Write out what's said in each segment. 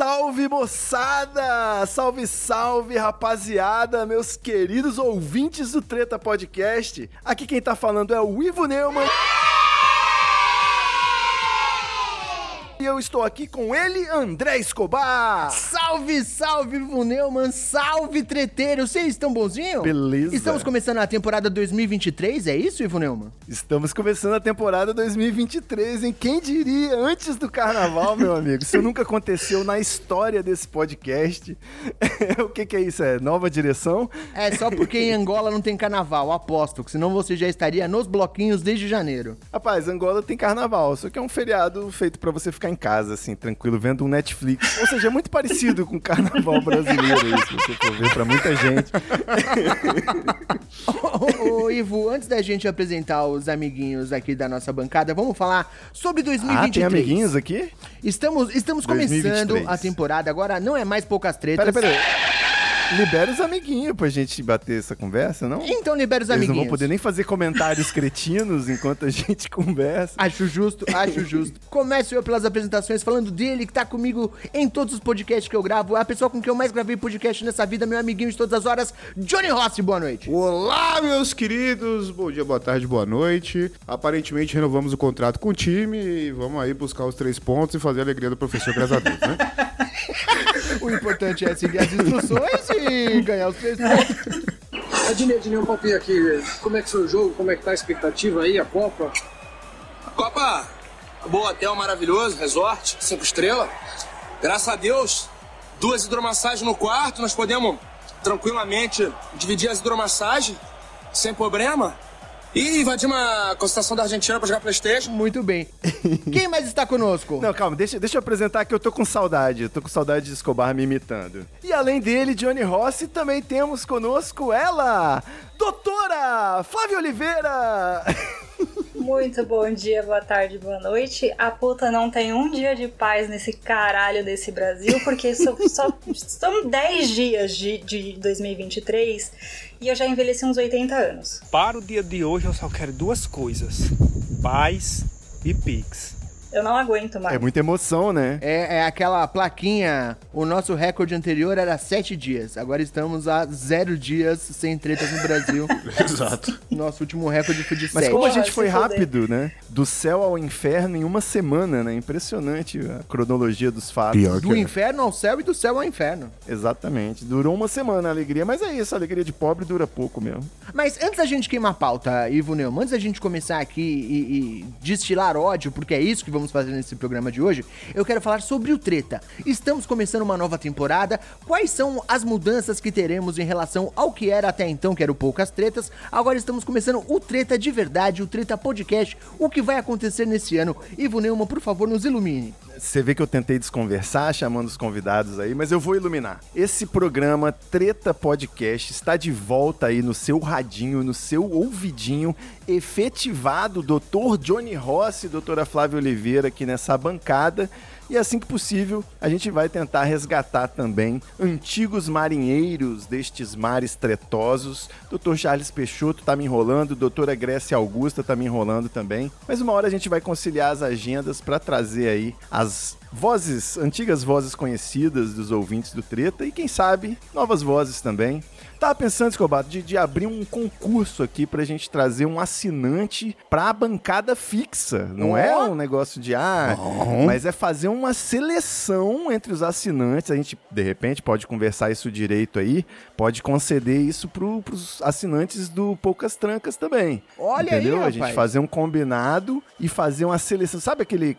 Salve, moçada! Salve, salve, rapaziada, meus queridos ouvintes do Treta Podcast. Aqui quem tá falando é o Ivo Neumann. E eu estou aqui com ele, André Escobar. Salve, salve, Ivo Neumann, salve, treteiro, vocês estão bonzinho? Beleza. Estamos começando a temporada 2023, é isso, Ivo Neumann? Estamos começando a temporada 2023, hein? Quem diria? Antes do carnaval, meu amigo. Isso nunca aconteceu na história desse podcast. o que, que é isso? É nova direção? É só porque em Angola não tem carnaval, aposto, que senão você já estaria nos bloquinhos desde janeiro. Rapaz, Angola tem carnaval, só que é um feriado feito pra você ficar em casa, assim, tranquilo, vendo um Netflix. Ou seja, é muito parecido com o carnaval brasileiro, isso, se você for ver pra muita gente. ô, ô, Ivo, antes da gente apresentar os amiguinhos aqui da nossa bancada, vamos falar sobre 2023. Ah, tem amiguinhos aqui? Estamos, estamos começando 2023. a temporada, agora não é mais poucas tretas. Pera, pera. Libera os amiguinhos pra gente bater essa conversa, não? Então libera os Eles não amiguinhos. vão poder nem fazer comentários cretinos enquanto a gente conversa. Acho justo, acho justo. Começo eu pelas apresentações falando dele, que tá comigo em todos os podcasts que eu gravo. É a pessoa com quem eu mais gravei podcast nessa vida, meu amiguinho de todas as horas, Johnny Rossi, boa noite. Olá, meus queridos! Bom dia, boa tarde, boa noite. Aparentemente renovamos o contrato com o time e vamos aí buscar os três pontos e fazer a alegria do professor, graças a Deus, né? O importante é seguir as instruções e ganhar os três pontos. Adnei, Adnei, um palpinho aqui. Como é que foi o jogo? Como é que tá a expectativa aí, a Copa? Copa, bom hotel maravilhoso, resort, cinco estrelas. Graças a Deus, duas hidromassagens no quarto, nós podemos tranquilamente dividir as hidromassagens, sem problema. E invadir uma concentração da Argentina pra jogar Playstation. Muito bem. Quem mais está conosco? Não, calma, deixa, deixa eu apresentar que eu tô com saudade. Eu tô com saudade de Escobar me imitando. E além dele, Johnny Rossi, também temos conosco ela, doutora Flávia Oliveira. Muito bom dia, boa tarde, boa noite. A puta não tem um dia de paz nesse caralho desse Brasil, porque só, só são 10 dias de, de 2023 e eu já envelheci uns 80 anos. Para o dia de hoje eu só quero duas coisas: paz e pix. Eu não aguento mais. É muita emoção, né? É, é aquela plaquinha. O nosso recorde anterior era sete dias. Agora estamos a zero dias sem tretas no Brasil. Exato. Nosso último recorde foi de Mas sete. como a gente foi rápido, né? Do céu ao inferno em uma semana, né? Impressionante a cronologia dos fatos. Pior Do inferno ao céu e do céu ao inferno. Exatamente. Durou uma semana a alegria, mas é isso, a alegria de pobre dura pouco mesmo. Mas antes da gente queimar a pauta, Ivo Neumann, antes da gente começar aqui e, e destilar ódio, porque é isso que vamos fazer nesse programa de hoje, eu quero falar sobre o Treta. Estamos começando uma nova temporada. Quais são as mudanças que teremos em relação ao que era até então, que era o Poucas Tretas? Agora estamos começando o Treta de verdade, o Treta Podcast. O que vai acontecer nesse ano? Ivo Neumann, por favor, nos ilumine. Você vê que eu tentei desconversar, chamando os convidados aí, mas eu vou iluminar. Esse programa Treta Podcast está de volta aí no seu radinho, no seu ouvidinho, efetivado, doutor Johnny Rossi, doutora Flávia Oliveira aqui nessa bancada. E assim que possível, a gente vai tentar resgatar também antigos marinheiros destes mares tretosos. Dr. Charles Peixoto tá me enrolando, doutora Grécia Augusta tá me enrolando também. Mas uma hora a gente vai conciliar as agendas para trazer aí as vozes, antigas vozes conhecidas dos ouvintes do Treta e quem sabe novas vozes também. Tava pensando, Escobar, de, de abrir um concurso aqui pra gente trazer um assinante pra bancada fixa. Não é um negócio de, ah, mas é fazer uma seleção entre os assinantes. A gente, de repente, pode conversar isso direito aí, pode conceder isso pro, pros assinantes do Poucas Trancas também. Olha aí, Entendeu? a gente fazer um combinado e fazer uma seleção. Sabe aquele.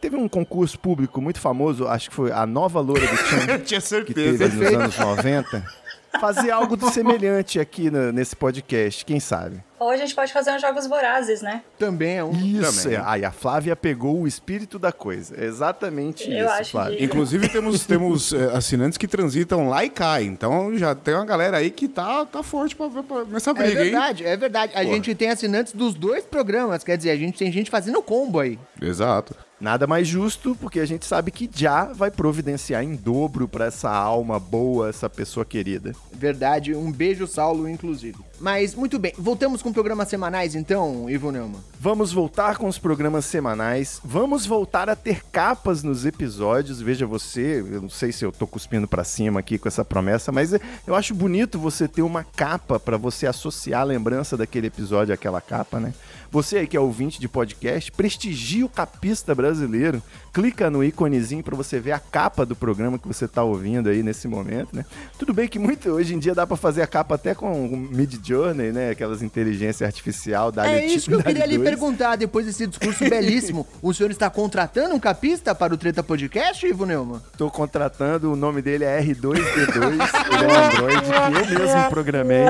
Teve um concurso público muito famoso, acho que foi a Nova Loura do Tchan, Eu tinha que certeza. teve nos anos 90. fazer algo do semelhante aqui no- nesse podcast, quem sabe? Ou a gente pode fazer uns jogos vorazes, né? Também é um. Isso, Também. é. Aí a Flávia pegou o espírito da coisa. É exatamente Eu isso, acho Flávia. que- Inclusive temos, temos é, assinantes que transitam lá e cá. Então já tem uma galera aí que tá, tá forte pra, pra- nessa É briga, hein? verdade, é verdade. A gente tem assinantes dos dois programas, quer dizer, a gente tem gente fazendo combo aí. Exato. Nada mais justo, porque a gente sabe que já vai providenciar em dobro pra essa alma boa, essa pessoa querida. Verdade, um beijo, Saulo, inclusive. Mas, muito bem, voltamos com programas semanais então, Ivo Neumann. Vamos voltar com os programas semanais. Vamos voltar a ter capas nos episódios. Veja você, eu não sei se eu tô cuspindo pra cima aqui com essa promessa, mas eu acho bonito você ter uma capa pra você associar a lembrança daquele episódio àquela capa, né? Você aí que é ouvinte de podcast, prestigie o capista brasileiro. Clica no íconezinho pra você ver a capa do programa que você tá ouvindo aí nesse momento, né? Tudo bem que muito hoje em dia dá pra fazer a capa até com Mid Journey, né? Aquelas inteligência artificial da É isso que eu queria lhe perguntar depois desse discurso belíssimo. O senhor está contratando um capista para o Treta Podcast, Ivo Neumann? Tô contratando, o nome dele é R2D2, ele é um Android que eu mesmo programei.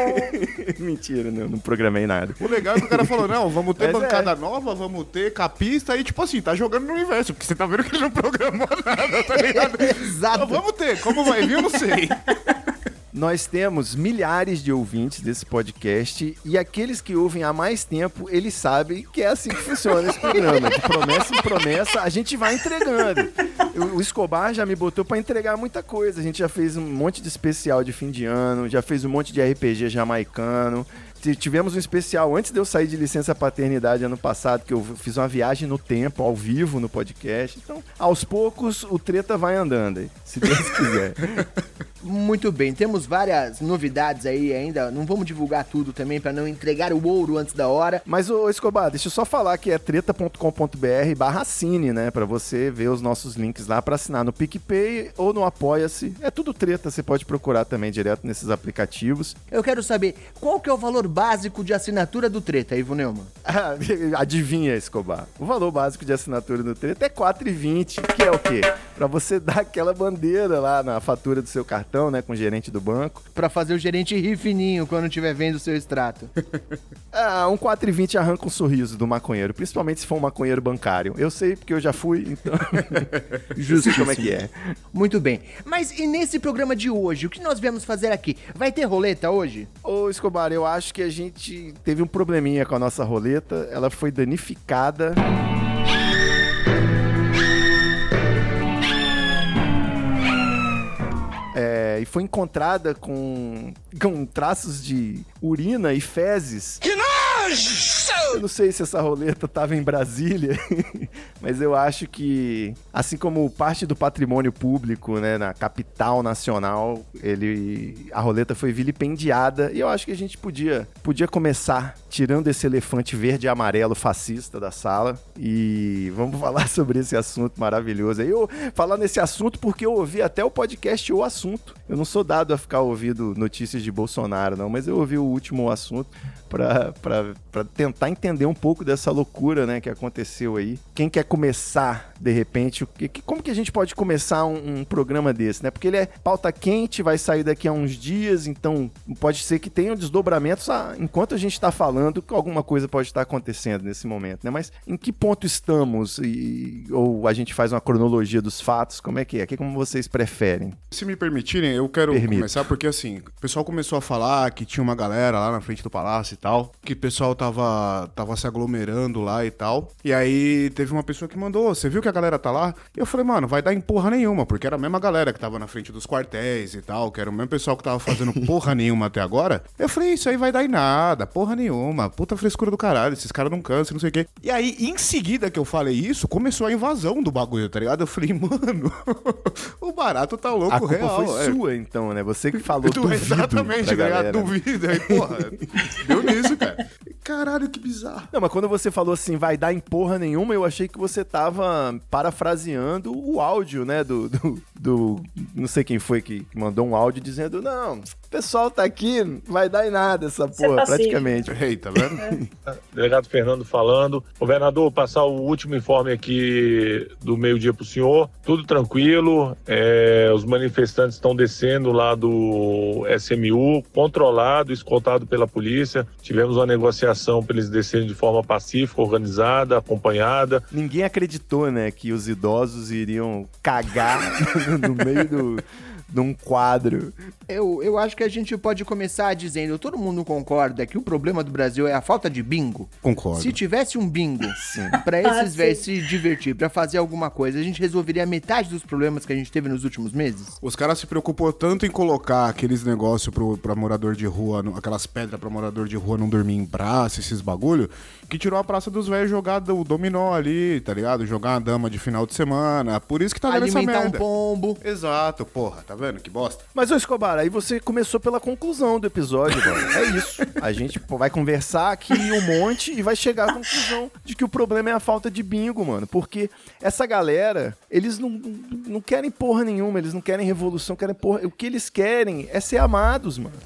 Mentira, não, não programei nada. O legal é que o cara falou, não, vamos ter Mas é. bancada nova, vamos ter capista, e tipo assim, tá jogando no universo, porque você tá vendo que ele não programou nada, tá ligado? Exato. Então, vamos ter, como vai vir, eu não sei. Nós temos milhares de ouvintes desse podcast e aqueles que ouvem há mais tempo, eles sabem que é assim que funciona esse programa. De promessa em promessa, a gente vai entregando. O Escobar já me botou pra entregar muita coisa. A gente já fez um monte de especial de fim de ano, já fez um monte de RPG jamaicano. Tivemos um especial antes de eu sair de licença paternidade ano passado, que eu fiz uma viagem no tempo, ao vivo no podcast. Então, aos poucos, o treta vai andando aí, se Deus quiser. Muito bem, temos várias novidades aí ainda. Não vamos divulgar tudo também para não entregar o ouro antes da hora. Mas, ô Escobar, deixa eu só falar que é treta.com.br barra assine, né? Pra você ver os nossos links lá pra assinar no PicPay ou no Apoia-se. É tudo treta, você pode procurar também direto nesses aplicativos. Eu quero saber qual que é o valor básico de assinatura do Treta, Ivo Neumann. Adivinha, Escobar. O valor básico de assinatura do treta é 4,20, que é o quê? Pra você dar aquela bandeira lá na fatura do seu cartão, né? Com o gerente do banco. Pra fazer o gerente rir fininho quando estiver vendo o seu extrato. Ah, um 4,20 arranca um sorriso do maconheiro, principalmente se for um maconheiro bancário. Eu sei porque eu já fui, então. Justo como é que é. Muito bem. Mas e nesse programa de hoje, o que nós viemos fazer aqui? Vai ter roleta hoje? Ô, Escobar, eu acho que a gente teve um probleminha com a nossa roleta. Ela foi danificada. É, e foi encontrada com, com traços de urina e fezes. Que nojo! Eu não sei se essa roleta tava em Brasília, mas eu acho que, assim como parte do patrimônio público, né, na capital nacional, ele, a roleta foi vilipendiada e eu acho que a gente podia, podia começar tirando esse elefante verde e amarelo fascista da sala e vamos falar sobre esse assunto maravilhoso. Eu falar nesse assunto porque eu ouvi até o podcast O Assunto. Eu não sou dado a ficar ouvindo notícias de Bolsonaro, não, mas eu ouvi o último assunto para tentar entender um pouco dessa loucura, né, que aconteceu aí. Quem quer começar, de repente, o que, como que a gente pode começar um, um programa desse, né? Porque ele é pauta quente, vai sair daqui a uns dias, então pode ser que tenha desdobramentos ah, enquanto a gente está falando que alguma coisa pode estar acontecendo nesse momento, né? Mas em que ponto estamos? E, ou a gente faz uma cronologia dos fatos? Como é que é? Que como vocês preferem? Se me permitirem, eu quero Permito. começar porque assim, o pessoal começou a falar que tinha uma galera lá na frente do palácio e tal, que o pessoal tava, tava se aglomerando lá e tal. E aí teve uma pessoa que mandou, você viu que a galera tá lá? E eu falei, mano, vai dar em porra nenhuma, porque era a mesma galera que tava na frente dos quartéis e tal, que era o mesmo pessoal que tava fazendo porra nenhuma até agora. Eu falei, isso aí vai dar em nada, porra nenhuma, puta frescura do caralho, esses caras não cansam, não sei o quê. E aí, em seguida que eu falei isso, começou a invasão do bagulho, tá ligado? Eu falei, mano, o barato tá louco A culpa real. foi é. sua, então, né? Você que falou Du- duvido Exatamente, pra tá ligado? galera. Duvido. Aí, porra, deu nisso, cara. Caralho, que bizarro. Não, mas quando você falou assim, vai dar em porra nenhuma, eu achei que você tava parafraseando o áudio, né, do, do, do. Não sei quem foi que mandou um áudio dizendo: não, pessoal tá aqui, não vai dar em nada essa é porra, passivo. praticamente. Ei, tá vendo? Delegado Fernando falando. Governador, passar o último informe aqui do meio-dia para o senhor. Tudo tranquilo. é, os manifestantes estão descendo lá do SMU, controlado, escoltado pela polícia. Tivemos uma negociação para eles descerem de forma pacífica, organizada, acompanhada. Ninguém acreditou, né, que os idosos iriam cagar no meio do, de um quadro. Eu, eu acho que a gente pode começar dizendo, todo mundo concorda que o problema do Brasil é a falta de bingo. Concordo. Se tivesse um bingo pra Ah, esses velhos se divertir, pra fazer alguma coisa, a gente resolveria metade dos problemas que a gente teve nos últimos meses? Os caras se preocupam tanto em colocar aqueles negócios pro, pra morador de rua, no- aquelas pedras pra morador de rua não dormir em praça, esses bagulho, que tirou a praça dos velhos jogar o dominó ali, tá ligado? Jogar uma dama de final de semana. Por isso que tá dando essa Alimentar um merda. pombo. Exato, porra, tá vendo? Que bosta. Mas, ô Escobar, aí você começou pela conclusão do episódio, mano. É isso. A gente pô, vai conversar aqui um monte e vai chegar à conclusão de que o problema é a falta de bingo, mano. Porque essa galera, eles não, não querem porra nenhuma, eles não querem revolução, querem porra. O que eles querem é ser amados, mano.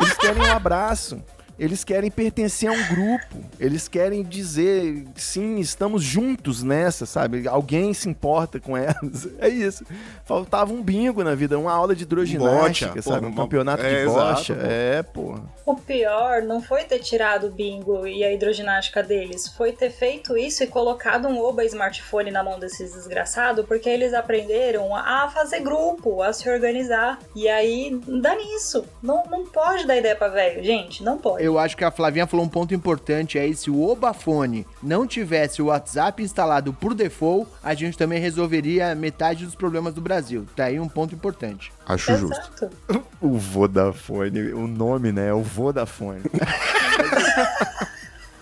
Eles querem um abraço. Eles querem pertencer a um grupo. Eles querem dizer, sim, estamos juntos nessa, sabe? Alguém se importa com elas. É isso. Faltava um bingo na vida, uma aula de hidroginástica, Bocha, sabe? porra, um campeonato é, de bocha. pô. é, porra. O pior não foi ter tirado o bingo e a hidroginástica deles, foi ter feito isso e colocado um Oba smartphone na mão desses desgraçados, porque eles aprenderam a fazer grupo, a se organizar. E aí, dá nisso. Não, não pode dar ideia pra velho, gente, não pode. Eu acho que a Flavinha falou um ponto importante aí, se o Obafone não tivesse o WhatsApp instalado por default, a gente também resolveria metade dos problemas do Brasil. Tá aí um ponto importante. Acho justo. Exato. O Vodafone, o nome, né? É o Vodafone.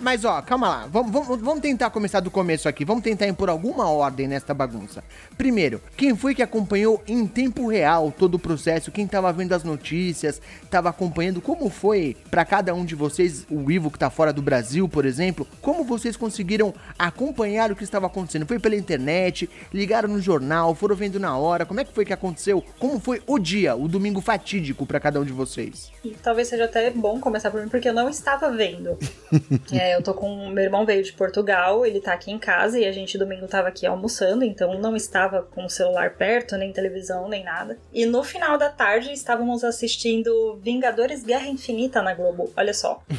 Mas ó, calma lá, vamos, vamos, vamos tentar começar do começo aqui, vamos tentar impor alguma ordem nesta bagunça. Primeiro, quem foi que acompanhou em tempo real todo o processo? Quem tava vendo as notícias, tava acompanhando como foi pra cada um de vocês, o Ivo que tá fora do Brasil, por exemplo, como vocês conseguiram acompanhar o que estava acontecendo? Foi pela internet, ligaram no jornal, foram vendo na hora, como é que foi que aconteceu? Como foi o dia, o domingo fatídico pra cada um de vocês? E talvez seja até bom começar por mim, porque eu não estava vendo. É, eu tô com. Meu irmão veio de Portugal, ele tá aqui em casa e a gente domingo tava aqui almoçando, então não estava com o celular perto, nem televisão, nem nada. E no final da tarde estávamos assistindo Vingadores Guerra Infinita na Globo, olha só.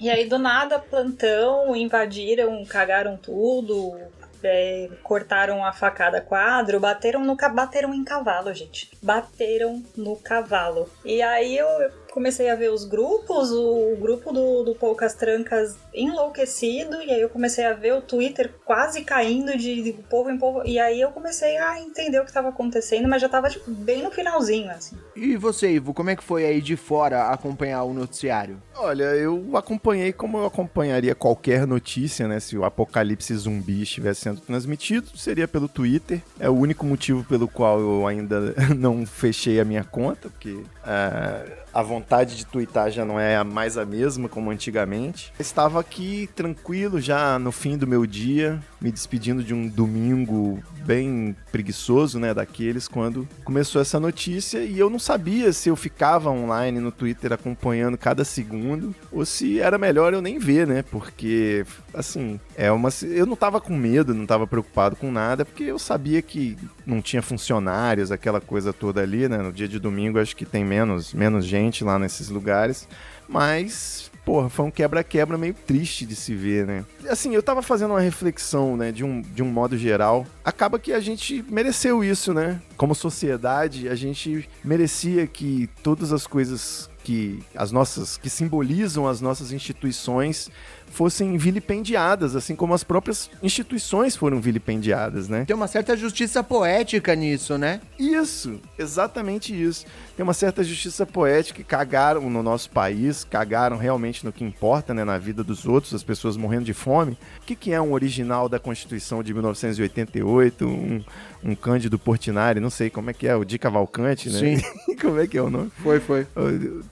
E aí, do nada, plantão, invadiram, cagaram tudo, é, cortaram a facada quadro, bateram no bateram em cavalo, gente. Bateram no cavalo. E aí eu eu comecei a ver os grupos, o, grupo do, do Poucas Trancas enlouquecido, e aí eu comecei a ver o Twitter quase caindo de, de povo em povo. E aí eu comecei a entender o que estava acontecendo, mas já tava tipo, bem no finalzinho, assim. E você, Ivo, como é que foi aí de fora acompanhar o noticiário? Olha, eu acompanhei como eu acompanharia qualquer notícia, né? Se o apocalipse zumbi estivesse sendo transmitido, seria pelo Twitter. É o único motivo pelo qual eu ainda não fechei a minha conta, porque ah, a vontade de twittar já não é mais a mesma como antigamente. Estava aqui tranquilo já no fim do meu dia, me despedindo de um domingo bem preguiçoso, né, daqueles quando começou essa notícia e eu não sabia se eu ficava online no Twitter acompanhando cada segundo ou se era melhor eu nem ver, né? Porque assim, é uma eu não tava com medo, não tava preocupado com nada, porque eu sabia que não tinha funcionários, aquela coisa toda ali, né? No dia de domingo acho que tem menos menos gente lá nesses lugares, mas porra, foi um quebra-quebra meio triste de se ver, né? Assim, eu tava fazendo uma reflexão, né, de um, de um modo geral. Acaba que a gente mereceu isso, né? Como sociedade, a gente merecia que todas as coisas que as nossas que simbolizam as nossas instituições fossem vilipendiadas, assim como as próprias instituições foram vilipendiadas, né? Tem uma certa justiça poética nisso, né? Isso, exatamente isso. Tem uma certa justiça poética que cagaram no nosso país, cagaram realmente no que importa, né, na vida dos outros, as pessoas morrendo de fome. O que, que é um original da Constituição de 1988, um, um Cândido Portinari, não sei como é que é, o Di Cavalcante, né? Sim. Como é que é o nome? Foi, foi.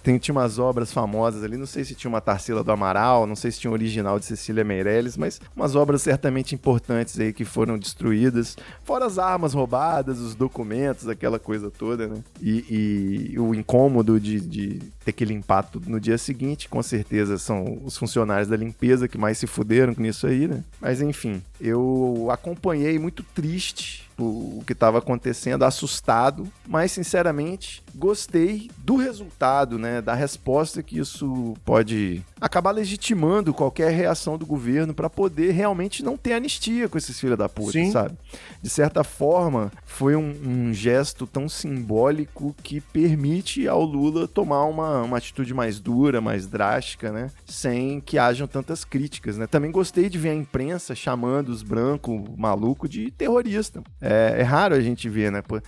Tem, tinha umas obras famosas ali, não sei se tinha uma Tarsila do Amaral, não sei se tinha um original de Cecília Meirelles, mas umas obras certamente importantes aí que foram destruídas, fora as armas roubadas, os documentos, aquela coisa toda, né? E, e o incômodo de, de ter que limpar tudo no dia seguinte, com certeza são os funcionários da limpeza que mais se fuderam com isso aí, né? Mas enfim, eu acompanhei muito triste o que estava acontecendo, assustado, mas sinceramente gostei do resultado, né, da resposta que isso pode acabar legitimando qualquer reação do governo para poder realmente não ter anistia com esses filhos da puta, Sim. sabe? De certa forma, foi um, um gesto tão simbólico que permite ao Lula tomar uma, uma atitude mais dura, mais drástica, né? Sem que hajam tantas críticas, né? Também gostei de ver a imprensa chamando os brancos maluco de terrorista. É, é raro a gente ver, né? Pô,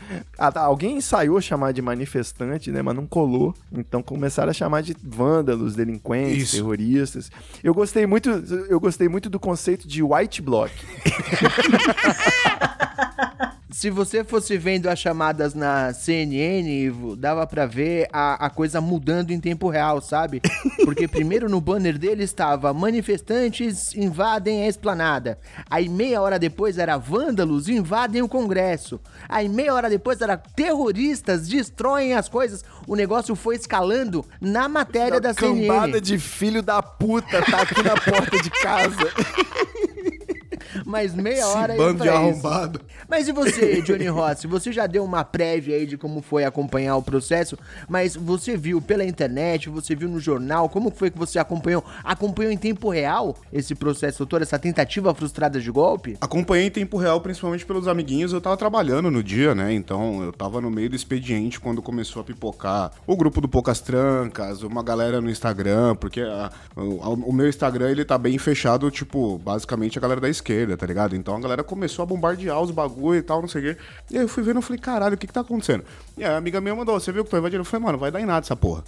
alguém ensaiou chamar de manifestante, né? Mas não colou. Então começaram a chamar de vândalos, delinquentes, Isso. Terroristas. Eu gostei muito, eu gostei muito do conceito de white bloc. Se você fosse vendo as chamadas na CNN, Ivo, dava pra ver a, a coisa mudando em tempo real, sabe? Porque primeiro no banner dele estava manifestantes invadem a esplanada. Aí meia hora depois era vândalos invadem o Congresso. Aí meia hora depois era terroristas destroem as coisas. O negócio foi escalando na matéria da CNN. Cambada de filho da puta tá aqui na porta de casa. Mas meia hora Esse bando de pra isso. arrombado. Mas e você, Johnny Rossi? Você já deu uma prévia aí de como foi acompanhar o processo, mas você viu pela internet, você viu no jornal, como foi que você acompanhou? Acompanhou em tempo real esse processo todo, essa tentativa frustrada de golpe? Acompanhei em tempo real, principalmente pelos amiguinhos. Eu tava trabalhando no dia, né? Então eu tava no meio do expediente quando começou a pipocar o grupo do Poucas Trancas, uma galera no Instagram, porque a- o, o meu Instagram ele tá bem fechado, tipo, basicamente a galera da esquerda, tá ligado? Então a galera começou a bombardear os bagulho e tal, não sei o quê. E aí eu fui vendo e falei, caralho, o que que tá acontecendo? E aí a amiga minha mandou, você viu que tô invadindo? Eu falei, mano, vai dar em nada essa porra.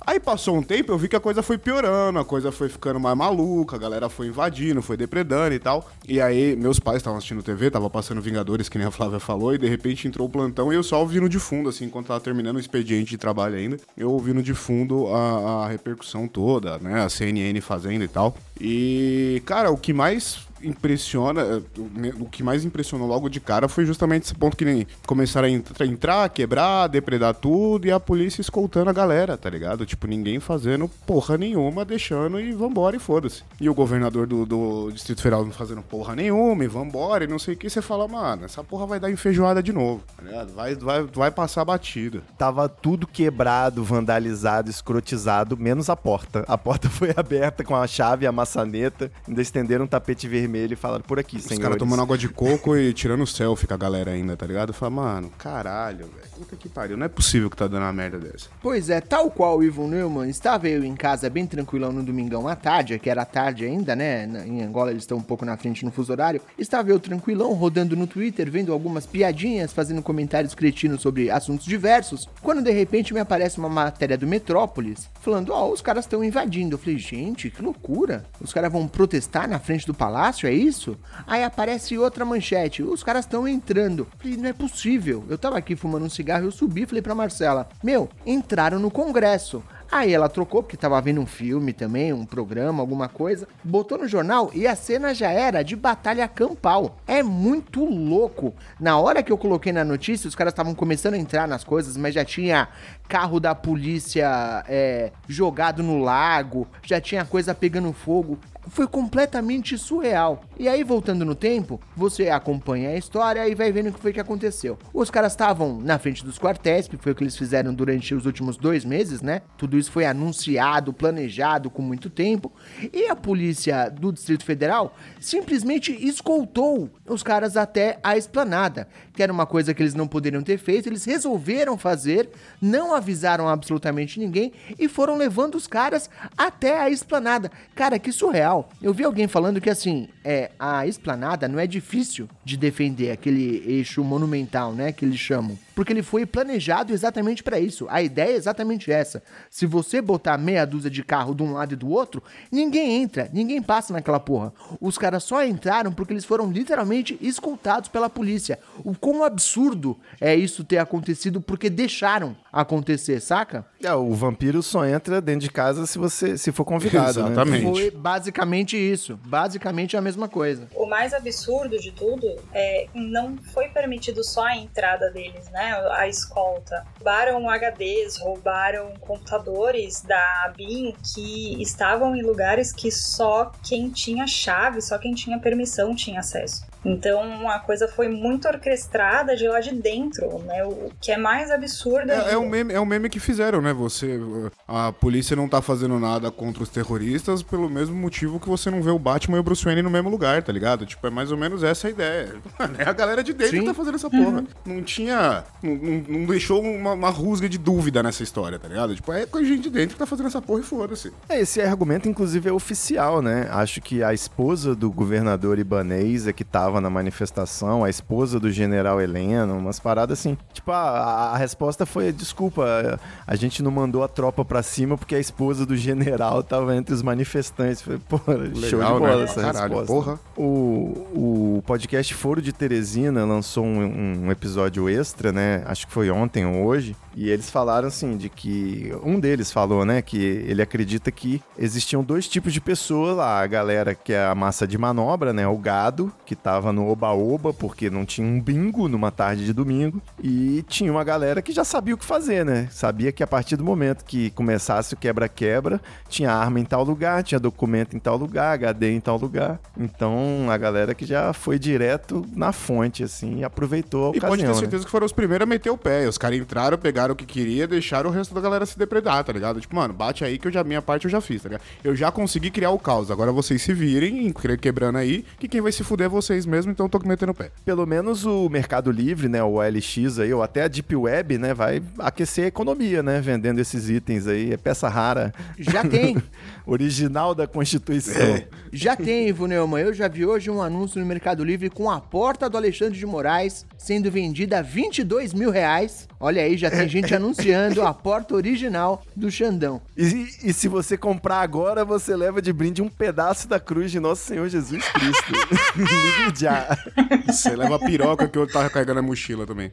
Aí passou um tempo, eu vi que a coisa foi piorando, a coisa foi ficando mais maluca, a galera foi invadindo, foi depredando e tal. E aí, meus pais estavam assistindo TV, tava passando Vingadores, que nem a Flávia falou, e de repente entrou o plantão e eu só ouvindo de fundo, assim, enquanto tava terminando o expediente de trabalho ainda, eu ouvindo de fundo a, a repercussão toda, né? A CNN fazendo e tal. E, cara, o que mais impressiona, eh, o que mais impressionou logo de cara foi justamente esse ponto que nem começaram a entra- entrar, quebrar, depredar tudo e a polícia escoltando a galera, tá ligado? Tipo, ninguém fazendo porra nenhuma, deixando e vambora e foda-se. E o governador do, do Distrito Federal não fazendo porra nenhuma e vambora e não sei o que, você fala, mano, essa porra vai dar enfeijoada de novo, tá ligado? Vai, vai, vai passar batida. Tava tudo quebrado, vandalizado, escrotizado, menos a porta. A porta foi aberta com a chave a maçaneta, ainda estenderam um tapete vermelho e falaram por aqui, Os senhores. caras tomando água de coco e tirando selfie com a galera ainda, tá ligado? Fala, mano, caralho, velho. Puta que pariu. Não é possível que tá dando uma merda dessa. Pois é, tal qual o Ivo Neumann, estava eu em casa bem tranquilão no domingão à tarde, que era tarde ainda, né? Em Angola eles estão um pouco na frente no fuso horário. Estava eu tranquilão, rodando no Twitter, vendo algumas piadinhas, fazendo comentários cretinos sobre assuntos diversos, quando de repente me aparece uma matéria do Metrópolis, falando, ó, os caras estão invadindo. Eu falei, gente, que loucura. Os caras vão protestar na frente do palácio, é isso? Aí aparece outra manchete, os caras estão entrando. Falei, não é possível. Eu tava aqui fumando um cigarro, eu subi e falei pra Marcela, meu, entraram no Congresso. Aí ela trocou, porque tava vendo um filme também, um programa, alguma coisa, botou no jornal e a cena já era de batalha campal. É muito louco. Na hora que eu coloquei na notícia, os caras estavam começando a entrar nas coisas, mas já tinha carro da polícia é, jogado no lago, já tinha coisa pegando fogo. Foi completamente surreal. E aí, voltando no tempo, você acompanha a história e vai vendo o que foi que aconteceu. Os caras estavam na frente dos quartéis, que foi o que eles fizeram durante os últimos dois meses, né? Tudo isso foi anunciado, planejado com muito tempo. E a polícia do Distrito Federal simplesmente escoltou os caras até a esplanada, que era uma coisa que eles não poderiam ter feito. Eles resolveram fazer, não avisaram absolutamente ninguém e foram levando os caras até a esplanada. Cara, que surreal. Eu vi alguém falando que assim, é, a esplanada não é difícil de defender aquele eixo monumental, né, que eles chamam. Porque ele foi planejado exatamente para isso. A ideia é exatamente essa. Se você botar meia dúzia de carro de um lado e do outro, ninguém entra, ninguém passa naquela porra. Os caras só entraram porque eles foram literalmente escoltados pela polícia. O quão absurdo é isso ter acontecido porque deixaram acontecer, saca? É, o vampiro só entra dentro de casa se você se for convidado, né? Exatamente. Foi basicamente isso. Basicamente a mesma coisa. O mais absurdo de tudo é que não foi permitido só a entrada deles, né? A escolta. Roubaram HDs, roubaram computadores da BIM que estavam em lugares que só quem tinha chave, só quem tinha permissão tinha acesso. Então a coisa foi muito orquestrada de lá de dentro, né? O que é mais absurdo É, é ainda. um meme, é um meme que fizeram, né? Você. A polícia não tá fazendo nada contra os terroristas pelo mesmo motivo que você não vê o Batman e o Bruce Wayne no mesmo lugar, tá ligado? Tipo, é mais ou menos essa a ideia. Mano, é a galera de dentro Sim. que tá fazendo essa porra. Não tinha. Não, não- não deixou uma, uma rusga de dúvida nessa história, tá ligado? Tipo, é com a gente de dentro que tá fazendo essa porra e foda-se. É, esse argumento, inclusive, é oficial, né? Acho que a esposa do governador ibanês é que tava na manifestação, a esposa do general Helena, umas paradas assim. Tipo, a, a resposta foi: desculpa, a gente não mandou a tropa pra cima porque a esposa do general tava entre os manifestantes. Falei, pô, show de Legal, bola né? essa Caralho, resposta. porra. O, o podcast Foro de Teresina lançou um, um episódio extra, né? Acho que foi ontem ou hoje. E eles falaram assim de que um deles falou, né, que ele acredita que existiam dois tipos de pessoas lá, a galera que é a massa de manobra, né, o gado que tava no oba-oba porque não tinha um bingo numa tarde de domingo e tinha uma galera que já sabia o que fazer, né? Sabia que a partir do momento que começasse o quebra-quebra, tinha arma em tal lugar, tinha documento em tal lugar, HD em tal lugar. Então, a galera que já foi direto na fonte assim e aproveitou a E ocasião, pode ter né? certeza que foram os primeiros a meter o pé. Os caras entraram, pegaram o que queria, deixaram o resto da galera se depredar, tá ligado? Tipo, mano, bate aí que eu já, minha parte eu já fiz, tá ligado? Eu já consegui criar o caos. Agora vocês se virem, que- quebrando aí, que quem vai se fuder é vocês mesmo, então eu tô metendo o pé. pelo menos o Mercado Livre, né, o OLX aí, ou até a Deep Web, né, vai aquecer a economia, né, vendendo esses itens aí, é peça rara, Já tem. original da Constituição. É. Já tem, Ivo Neumann. Eu já vi hoje um anúncio no Mercado Livre com a porta do Alexandre de Moraes sendo vendida a 22 mil reais. Olha aí, já tem gente anunciando a porta original do Xandão. E, e se você comprar agora, você leva de brinde um pedaço da cruz de Nosso Senhor Jesus Cristo. Ligue já. Você leva a piroca que eu tava carregando a mochila também.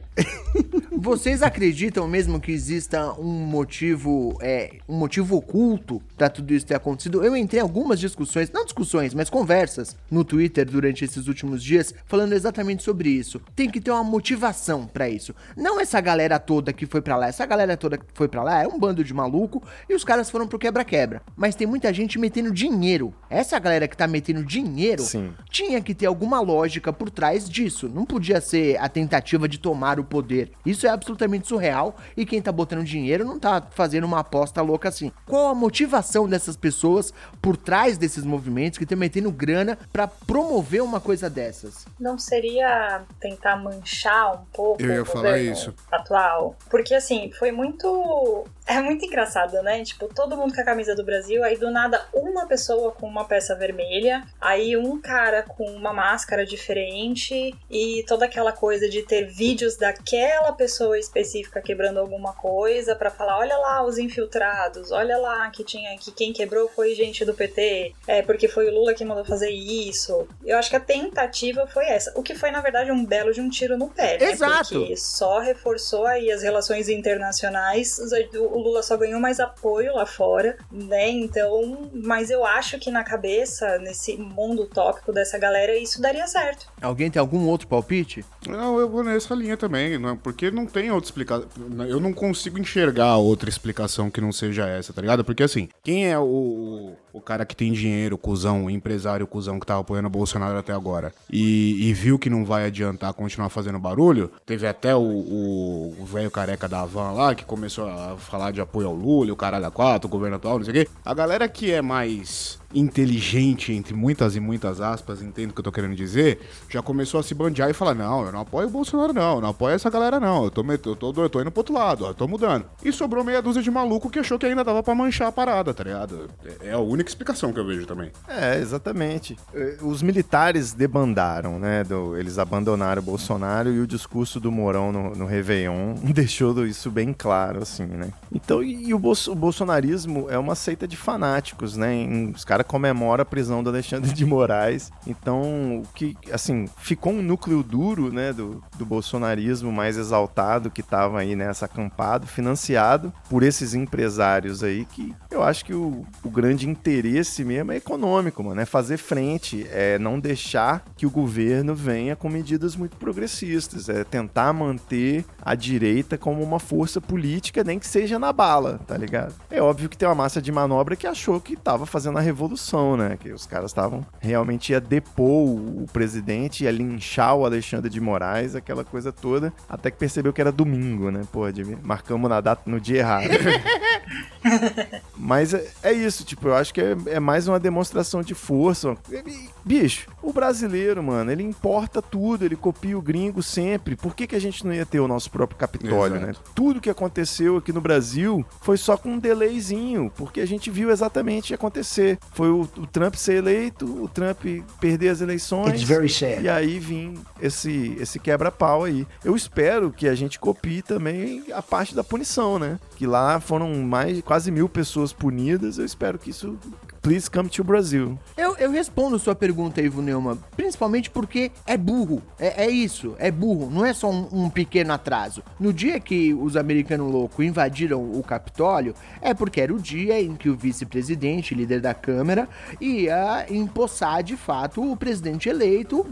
Vocês acreditam mesmo que exista um motivo, é, um motivo oculto pra tudo isso ter acontecido? Eu entrei em algumas discussões, não discussões, mas conversas no Twitter durante esses últimos dias falando exatamente sobre isso. Tem que ter uma motivação pra isso. Não essa galera toda que foi pra lá, essa galera toda que foi pra lá é um bando de maluco e os caras foram pro quebra-quebra. Mas tem muita gente metendo dinheiro. Essa galera que tá metendo dinheiro Sim. tinha que ter alguma lógica por trás disso. Não podia ser a tentativa de tomar o poder. Isso é absolutamente surreal e quem tá botando dinheiro não tá fazendo uma aposta louca assim. Qual a motivação dessas pessoas por trás desses movimentos que estão metendo grana pra promover uma coisa dessas? Não seria tentar manchar um pouco Eu ia falar isso. atual? Porque assim, foi muito. É muito engraçado, né? Tipo, todo mundo com a camisa do Brasil, aí do nada uma pessoa com uma peça vermelha, aí um cara com uma máscara diferente e toda aquela coisa de ter vídeos daquela pessoa específica quebrando alguma coisa pra falar, olha lá os infiltrados, olha lá que tinha que quem quebrou foi gente do PT, é porque foi o Lula que mandou fazer isso. Eu acho que a tentativa foi essa, o que foi na verdade um belo de um tiro no pé, né? Exato. Porque só reforçou aí as relações internacionais, o Lula só ganhou mais apoio lá fora, né? Então, mas eu acho que na cabeça, nesse mundo utópico dessa galera, isso daria certo. Alguém tem algum outro palpite? Não, eu vou nessa linha também, não é- porque não tem outra explicação. Eu não consigo enxergar outra explicação que não seja essa, tá ligado? Porque assim, quem é o, o cara que tem dinheiro, o cuzão, o empresário, o cuzão que tava apoiando o Bolsonaro até agora e, e viu que não vai adiantar continuar fazendo barulho? Teve até o, velho careca da Van lá que começou a falar de apoio ao Lula, o caralho a quatro, o governo atual, não sei o quê. A galera que é mais inteligente, entre muitas e muitas aspas, entendo o que eu tô querendo dizer, já começou a se bandear e falar: não, eu não apoio o Bolsonaro, não, eu não apoio essa galera, não. Eu tô, eu tô, eu tô indo pro outro lado, ó, eu tô mudando. E sobrou meia dúzia de maluco que achou que ainda dava pra manchar a parada, tá ligado? É, é a única explicação que eu vejo também. É, exatamente. Eh, Os militares debandaram, né? do- eles abandonaram o Bolsonaro e o discurso do Mourão no, no Réveillon deixou isso bem claro, assim, né? Então, e, e o, bolso- o bolsonarismo é uma seita de fanáticos, né? Os caras comemoram a prisão do Alexandre de Moraes. Então, o que, assim, ficou um núcleo duro, né? Do, do bolsonarismo mais exaltado que tava aí nessa acampado, financiado por esses empresários aí que eu acho que o, o grande interesse mesmo é econômico, mano. É fazer frente, é não deixar que o governo venha com medidas muito progressistas, é tentar manter a direita como uma força política, nem que seja na bala, tá ligado? É óbvio que tem uma massa de manobra que achou que tava fazendo a revolução, né? Que os caras estavam realmente ia depor o presidente, ia linchar o Alexandre de Moraes, aquela coisa toda, até que percebeu que era domingo, né? Pô, de- marcamos na data no dia errado. Mas é, é isso, tipo, eu acho que é, é mais uma demonstração de força. Bicho, o brasileiro, mano, ele importa tudo, ele copia o gringo sempre. Por que, que a gente não ia ter o nosso próprio Capitólio, Exato. né? Tudo que aconteceu aqui no Brasil foi só com um delayzinho, porque a gente viu exatamente acontecer. Foi o, o Trump ser eleito, o Trump perder as eleições. It's very sad. E aí vim esse, esse quebra-pau aí. Eu espero que a gente copie também a parte da punição, né? Que lá foram mais quase mil pessoas punidas. Eu espero que isso. Please come to Brasil. Eu, eu respondo sua pergunta, Ivo Neumann, principalmente porque é burro. É, é isso, é burro. Não é só um, um pequeno atraso. No dia que os americanos loucos invadiram o Capitólio, é porque era o dia em que o vice-presidente, líder da Câmara, ia empossar de fato o presidente eleito,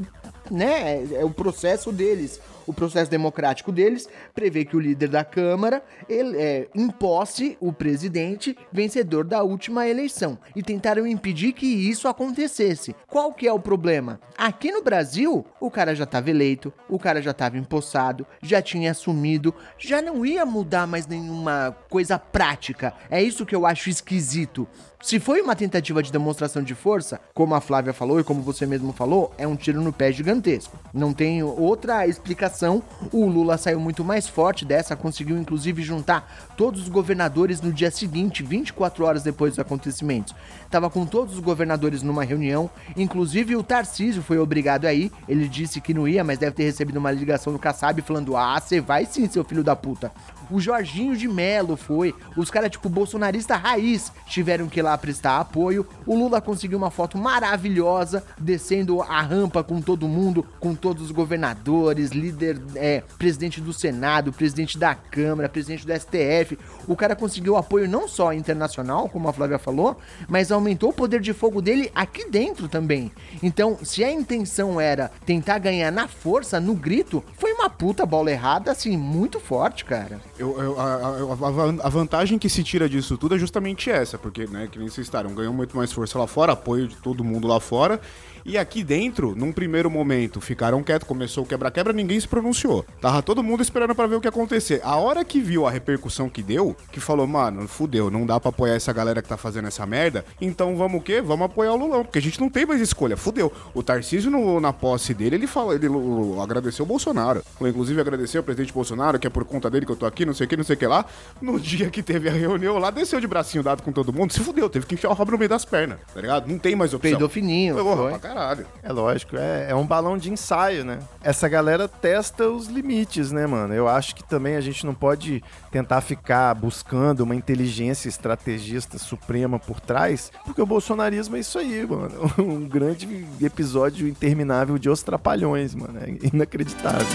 né? É o processo deles. O processo democrático deles prevê que o líder da Câmara ele, é, imposse o presidente vencedor da última eleição e tentaram impedir que isso acontecesse. Qual que é o problema? Aqui no Brasil, o cara já estava eleito, o cara já estava empossado, já tinha assumido, já não ia mudar mais nenhuma coisa prática. É isso que eu acho esquisito. Se foi uma tentativa de demonstração de força, como a Flávia falou e como você mesmo falou, é um tiro no pé gigantesco. Não tem outra explicação. O Lula saiu muito mais forte dessa, conseguiu inclusive juntar todos os governadores no dia seguinte, 24 horas depois dos acontecimentos. Tava com todos os governadores numa reunião, inclusive o Tarcísio foi obrigado a ir. Ele disse que não ia, mas deve ter recebido uma ligação do Kassab falando: "Ah, você vai sim, seu filho da puta". O Jorginho de Melo foi. Os caras, tipo, bolsonarista raiz, tiveram que ir lá prestar apoio. O Lula conseguiu uma foto maravilhosa, descendo a rampa com todo mundo, com todos os governadores, líder, é, presidente do Senado, presidente da Câmara, presidente do STF. O cara conseguiu apoio não só internacional, como a Flávia falou, mas aumentou o poder de fogo dele aqui dentro também. Então, se a intenção era tentar ganhar na força, no grito, foi uma puta bola errada, assim, muito forte, cara. Eu, eu- a, a- a- vantagem que se tira disso tudo é justamente essa, porque, né, que nem vocês estaram, ganhou muito mais força lá fora, apoio de todo mundo lá fora. E aqui dentro, num primeiro momento, ficaram quietos, começou o quebra-quebra, ninguém se pronunciou. Tava todo mundo esperando pra ver o que ia acontecer. A hora que viu a repercussão que deu, que falou, mano, fudeu, não dá pra apoiar essa galera que tá fazendo essa merda, então vamos o quê? Vamos apoiar o Lulão, porque a gente não tem mais escolha, fudeu. O Tarcísio, no- na posse dele, ele falou, ele o- agradeceu o Bolsonaro. Ou, inclusive agradeceu o presidente Bolsonaro, que é por conta dele que eu tô aqui, não sei o que, não sei o que lá. No dia que teve a reunião lá, desceu de bracinho dado com todo mundo, se fudeu, teve que enfiar o rabo no meio das pernas, tá ligado? Não tem mais opção. Peidou fininho, Porra, foi. pra caralho. É lógico, é, é um balão de ensaio, né? Essa galera testa os limites, né, mano? Eu acho que também a gente não pode tentar ficar buscando uma inteligência estrategista suprema por trás, porque o bolsonarismo é isso aí, mano. Um grande episódio interminável de Os Trapalhões, mano. É inacreditável.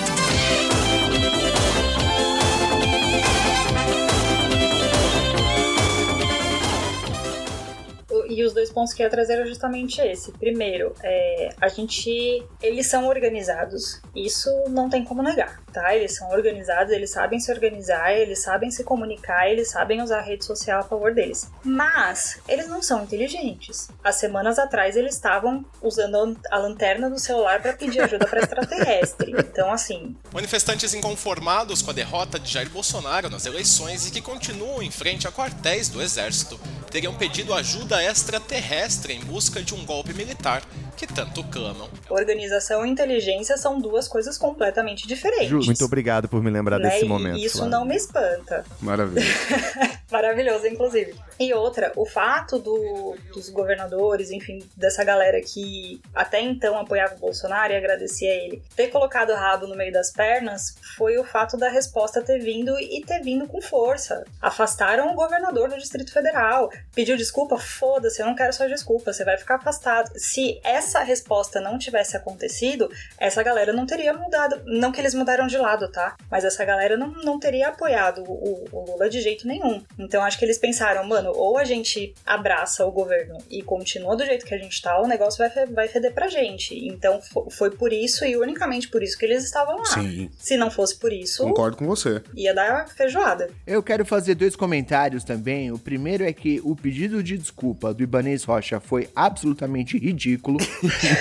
E os dois pontos que eu ia trazer eram justamente esse. Primeiro, é, a gente. Eles são organizados, isso não tem como negar, tá? Eles são organizados, eles sabem se organizar, eles sabem se comunicar, eles sabem usar a rede social a favor deles. Mas eles não são inteligentes. Há semanas atrás eles estavam usando a lanterna do celular para pedir ajuda para extraterrestre. Então, assim, Manifestantes inconformados com a derrota de Jair Bolsonaro nas eleições e que continuam em frente a quartéis do exército teriam pedido ajuda extraterrestre em busca de um golpe militar que tanto clamam. organização e inteligência são duas coisas completamente diferentes. Muito obrigado por me lembrar né? desse E momento. Isso Flávio. não me espanta. Maravilha. Maravilhoso, inclusive. E outra, o fato do, dos governadores, enfim, dessa galera que até então apoiava o Bolsonaro e agradecia a ele, ter colocado o rabo no meio das pernas foi o fato da resposta ter vindo e ter vindo com força. Afastaram o governador do Distrito Federal. Pediu desculpa? Foda-se, eu não quero sua desculpa, você vai ficar afastado. Se essa resposta não tivesse acontecido, essa galera não teria mudado. Não que eles mudaram de lado, tá? Mas essa galera não, não teria apoiado o, o Lula de jeito nenhum. Então acho que eles pensaram, mano, ou a gente abraça o governo e continua do jeito que a gente tá, o negócio vai, vai feder pra gente. Então foi por isso e unicamente por isso que eles estavam lá. Sim. Se não fosse por isso. Concordo com você. Ia dar feijoada. Eu quero fazer dois comentários também. O primeiro é que o pedido de desculpa do Ibanez Rocha foi absolutamente ridículo.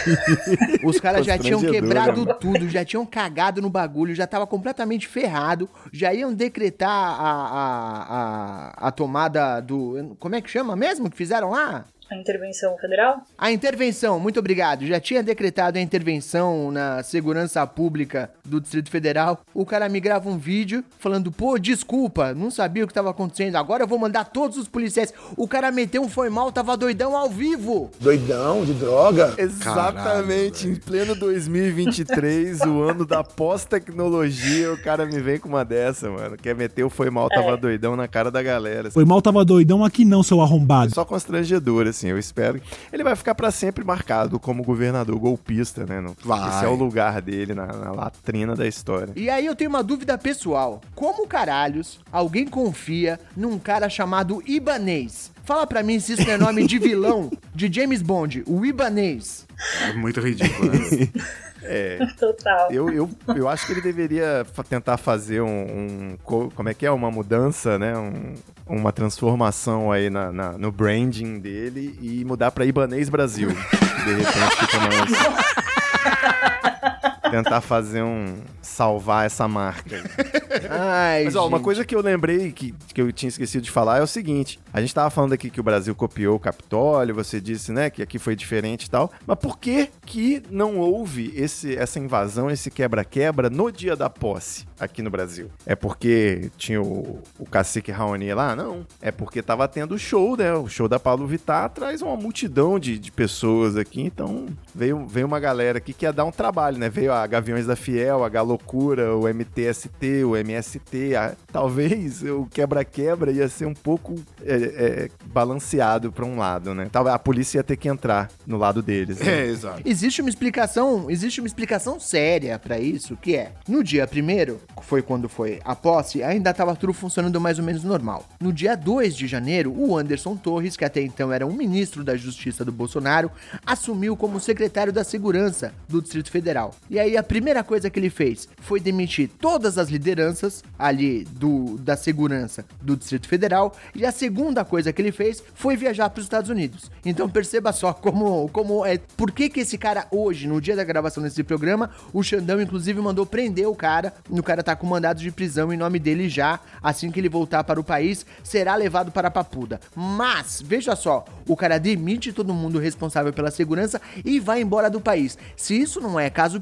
Os caras já tinham quebrado né? tudo, já tinham cagado no bagulho, já tava completamente ferrado, já iam decretar a, a, a, a tomada do. Como é que chama mesmo que fizeram lá? A intervenção federal? A intervenção, muito obrigado. Já tinha decretado a intervenção na segurança pública do Distrito Federal. O cara me grava um vídeo falando: pô, desculpa, não sabia o que estava acontecendo. Agora eu vou mandar todos os policiais. O cara meteu um foi mal, tava doidão ao vivo. Doidão de droga? Exatamente, Caralho, em pleno 2023, o ano da pós-tecnologia, o cara me vem com uma dessa, mano. Quer meter o foi mal, tava doidão na cara da galera. Foi mal, tava doidão, aqui não, seu arrombado. Só constrangedor, assim, eu espero. Ele vai ficar pra sempre marcado como governador golpista, né? No. Esse é o lugar dele na, na latrina da história. E aí eu tenho uma dúvida pessoal. Como caralhos alguém confia num cara chamado Ibanês? Fala pra mim se isso não é nome de vilão de James Bond, o Ibanês. É muito ridículo, né? É. Total. Eu, eu, eu acho que ele deveria tentar fazer um, um co- Como é que é? Uma mudança, né? Um- uma transformação aí na, na- no branding dele e mudar pra Ibanês Brasil. De repente fica mais. Tentar fazer um. salvar essa marca. Ai, Mas ó, uma gente. coisa que eu lembrei que, que eu tinha esquecido de falar é o seguinte: a gente tava falando aqui que o Brasil copiou o Capitólio, você disse, né, que aqui foi diferente e tal. Mas por que que não houve esse, essa invasão, esse quebra-quebra no dia da posse aqui no Brasil? É porque tinha o, o cacique Raoni lá? Não. É porque tava tendo o show, né? O show da Paulo Vittar traz uma multidão de, de pessoas aqui, então veio, veio uma galera aqui que ia dar um trabalho, né? Veio a Gaviões da Fiel, a Galocura, o MTST, o MST. a- talvez o quebra-quebra ia ser um pouco é, é, balanceado pra um lado, né? Tava- A polícia ia ter que entrar no lado deles. né? É, exato. Existe uma explicação, existe uma explicação séria pra isso, que é, no dia primeiro, que foi quando foi a posse, ainda tava tudo funcionando mais ou menos normal. No dia 2 de janeiro, o Anderson Torres, que até então era um ministro da Justiça do Bolsonaro, assumiu como secretário da Segurança do Distrito Federal. E aí a primeira coisa que ele fez foi demitir todas as lideranças ali do da segurança do Distrito Federal, e a segunda coisa que ele fez foi viajar para os Estados Unidos. Então perceba só como como é, por que que esse cara hoje, no dia da gravação desse programa, o Xandão inclusive mandou prender o cara, o cara tá com mandado de prisão em nome dele já, assim que ele voltar para o país, será levado para a Papuda. Mas, veja só, o cara demite todo mundo responsável pela segurança e vai embora do país. Se isso não é caso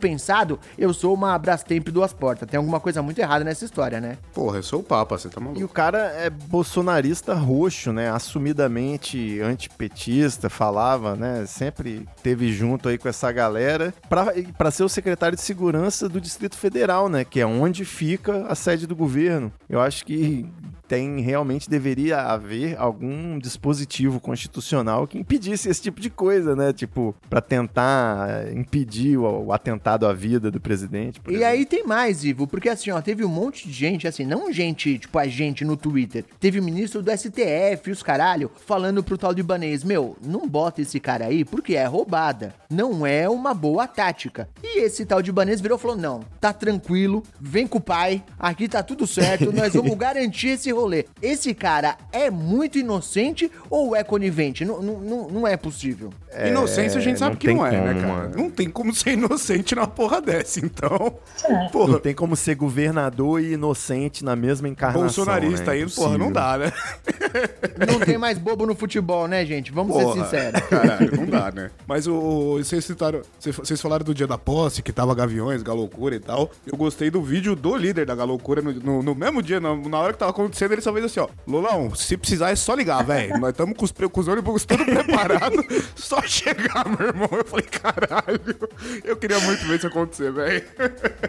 eu sou uma Brastemp duas portas. Tem alguma coisa muito errada nessa história, né? Porra, eu sou o Papa, você tá maluco. E o cara é bolsonarista roxo, né? Assumidamente antipetista, falava, né? Sempre teve junto aí com essa galera pra, pra ser o secretário de segurança do Distrito Federal, né? Que é onde fica a sede do governo. Eu acho que tem realmente deveria haver algum dispositivo constitucional que impedisse esse tipo de coisa, né? Tipo, pra tentar eh, impedir o, o atentado à vida do presidente. E aí tem mais, Ivo, porque assim, ó, teve um monte de gente, assim, não gente, tipo a gente no Twitter, teve o ministro do STF, os caralho, falando pro tal de Ibanez, meu, não bota esse cara aí porque é roubada, não é uma boa tática. E esse tal de Ibanez virou e falou, não, tá tranquilo, vem com o pai, aqui tá tudo certo, nós vamos garantir esse rolê. Esse cara é muito inocente ou é conivente? Não, não, não, não é possível. Inocência a gente sabe não que não é, né, como, cara? mano. Não tem como ser inocente na porra dessa, então. Não Porra, tem como ser governador e inocente na mesma encarnação. bolsonarista né? aí, porra, não dá, né? Não tem mais bobo no futebol, né, gente? Vamos ser Porra, sinceros. Caralho, não dá, né? Mas o, o- vocês citaram. Vocês vocês falaram do dia da posse, que tava Gaviões, Galocura e tal. Eu gostei do vídeo do líder da Galocura no, no, no mesmo dia, na, na hora que tava acontecendo descendo, ele só fez assim, ó. Lulão, se precisar é só ligar, velho. Nós estamos com os, com os ônibus tudo preparado. só chegar, meu irmão. Eu falei, caralho. Eu queria muito ver isso acontecer, velho.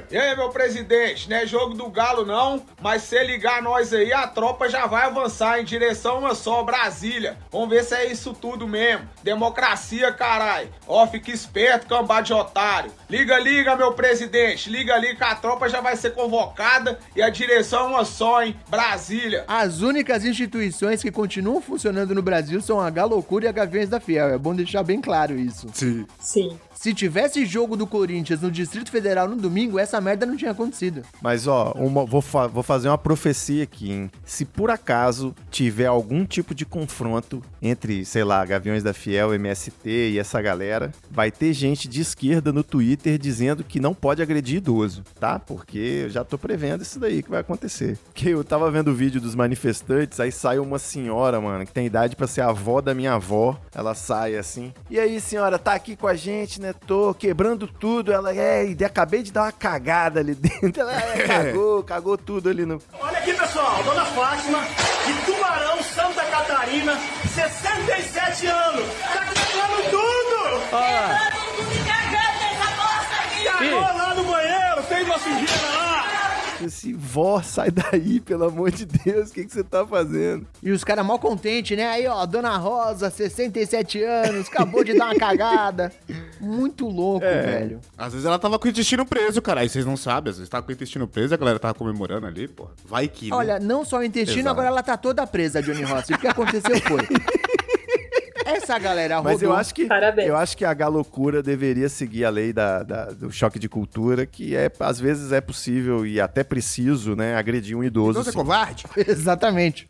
E aí, meu presidente, não é jogo do Galo não, mas se ligar nós aí, a tropa já vai avançar em direção uma só, Brasília. Vamos ver se é isso tudo mesmo. Democracia, carai. Ó, fica esperto, cambá de otário. Liga, liga, meu presidente. Liga ali que a tropa já vai ser convocada e a direção é uma só, hein? Brasília. As únicas instituições que continuam funcionando no Brasil são a Galocura e a Gaviões da Fiel. É bom deixar bem claro isso. Sim. Sim. Se tivesse jogo do Corinthians no Distrito Federal no domingo, essa merda não tinha acontecido. Mas, ó, uma- vou, fa- vou fazer uma profecia aqui, hein? Se por acaso tiver algum tipo de confronto entre, sei lá, Gaviões da Fiel, MST e essa galera, vai ter gente de esquerda no Twitter dizendo que não pode agredir idoso, tá? Porque eu já tô prevendo isso daí que vai acontecer. Que eu tava vendo o vídeo dos manifestantes, aí sai uma senhora, mano, que tem idade pra ser avó da minha avó. Ela sai assim. E aí, senhora, tá aqui com a gente, né? Tô quebrando tudo. Ela, é, e acabei de dar uma cagada ali dentro. Ela é, cagou, cagou tudo ali no. Olha aqui, pessoal, Dona Fátima, de Tubarão, Santa Catarina, 67 anos. Tá quebrando tudo! Ah. Cagou lá no banheiro, fez uma sujeira lá. Esse vó, sai daí, pelo amor de Deus, o que, que você tá fazendo? E os caras mal contentes, né? Aí, ó, Dona Rosa, 67 anos, acabou de dar uma cagada. Muito louco, É. velho. Às vezes ela tava com o intestino preso, cara. Aí vocês não sabem. Às vezes tava com o intestino preso e a galera tava comemorando ali, pô. Vai que, né? Olha, não só o intestino, Exato. agora ela tá toda presa, Johnny Rossi. O que aconteceu foi. Essa galera rodou. Mas eu acho que eu acho que a galocura deveria seguir a lei da, da- do choque de cultura, que é às vezes é possível e até preciso, né, agredir um idoso. Idoso é sim. covarde? Exatamente.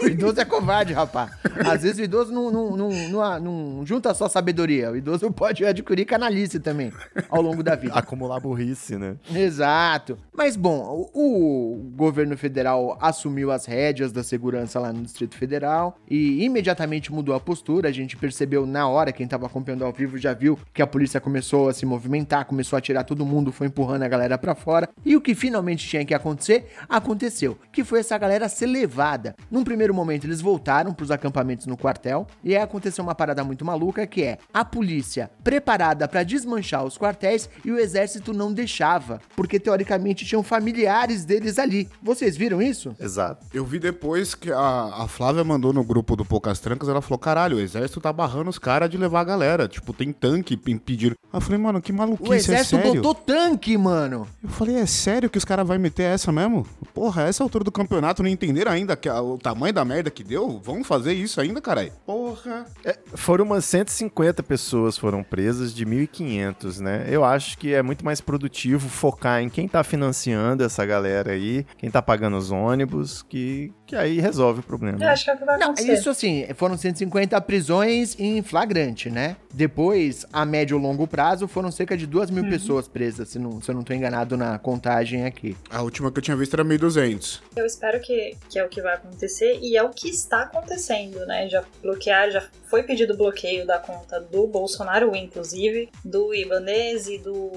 O idoso é covarde, rapaz. Às vezes o idoso não, não, não, não, não junta só sabedoria. O idoso pode adquirir canalice também ao longo da vida. Acumular burrice, né? Exato. Mas bom, o, o governo federal assumiu as rédeas da segurança lá no Distrito Federal e imediatamente mudou a postura. A gente percebeu na hora, quem tava acompanhando ao vivo já viu que a polícia começou a se movimentar, começou a tirar todo mundo, foi empurrando a galera pra fora. E o que finalmente tinha que acontecer, aconteceu. Que foi essa galera ser levada. Num primeiro momento, eles voltaram pros acampamentos no quartel. E aí aconteceu uma parada muito maluca que é a polícia preparada pra desmanchar os quartéis e o exército não deixava, porque teoricamente tinham familiares deles ali. Vocês viram isso? Exato. Eu vi depois que a, a Flávia mandou no grupo do Poucas Trancas, ela falou, caralho, o exército tá barrando os caras de levar a galera. Tipo, tem tanque impedindo. Aí eu falei, mano, que maluquice, O exército é sério? botou tanque, mano. Eu falei, é sério que os caras vão meter essa mesmo? Porra, essa altura do campeonato não entenderam ainda que a- o tamanho da merda que deu? Vão fazer isso ainda, caralho? Porra. É, foram umas 150 pessoas foram presas de 1.500, né? Eu acho que é muito mais produtivo focar em quem tá financiando essa galera aí, quem tá pagando os ônibus, que, que aí resolve o problema. Eu acho que é o que vai Não, acontecer. isso assim, foram 150 prisões em flagrante, né? Depois, a médio e longo prazo, foram cerca de 2 Uhum. mil pessoas presas, se, não, se eu não tô enganado na contagem aqui. A última que eu tinha visto era 1.200. Eu espero que, que é o que vai acontecer e é o que está acontecendo, né? Já bloquear, já foi pedido bloqueio da conta do Bolsonaro, inclusive, do Ibanez e do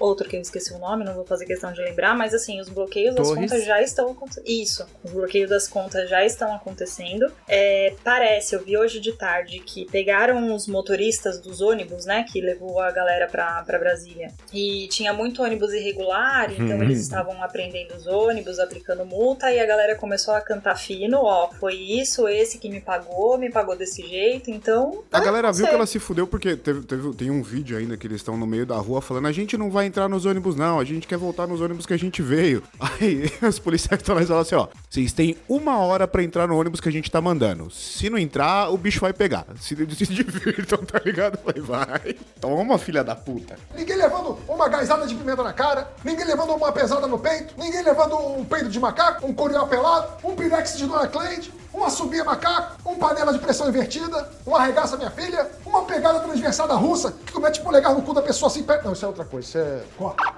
outro que eu esqueci o nome, não vou fazer questão de lembrar, mas assim, os bloqueios das Torres. contas já estão acontecendo. Isso, os bloqueios das contas já estão acontecendo. É, parece, eu vi hoje de tarde que pegaram os motoristas dos ônibus, né, que levou a galera pra, pra Brasília. E tinha muito ônibus irregular, então Uhum. eles estavam apreendendo os ônibus, aplicando multa, e a galera começou a cantar fino, ó, foi isso, esse que me pagou, me pagou desse jeito, então... A vai galera viu que ela se fudeu porque teve, teve- tem um vídeo ainda que eles estão no meio da rua falando: a gente não vai entrar nos ônibus, não, a gente quer voltar nos ônibus que a gente veio. Aí os policiais estão lá e falam assim: ó, vocês têm uma hora pra entrar no ônibus que a gente tá mandando. Se não entrar, o bicho vai pegar. Se, se divirtam, tá ligado? Vai, vai. Toma, filha da puta. Ninguém levando uma gaisada de pimenta na cara, ninguém levando uma pesada no peito, ninguém levando um peito de macaco, um corial pelado, um pirex de Dona Cleide, uma subia macaco, um panela de pressão invertida, uma arregaça minha filha, uma pegada transversada russa que tu mete polegar no cu da pessoa assim perto. Não, isso é outra coisa, isso é.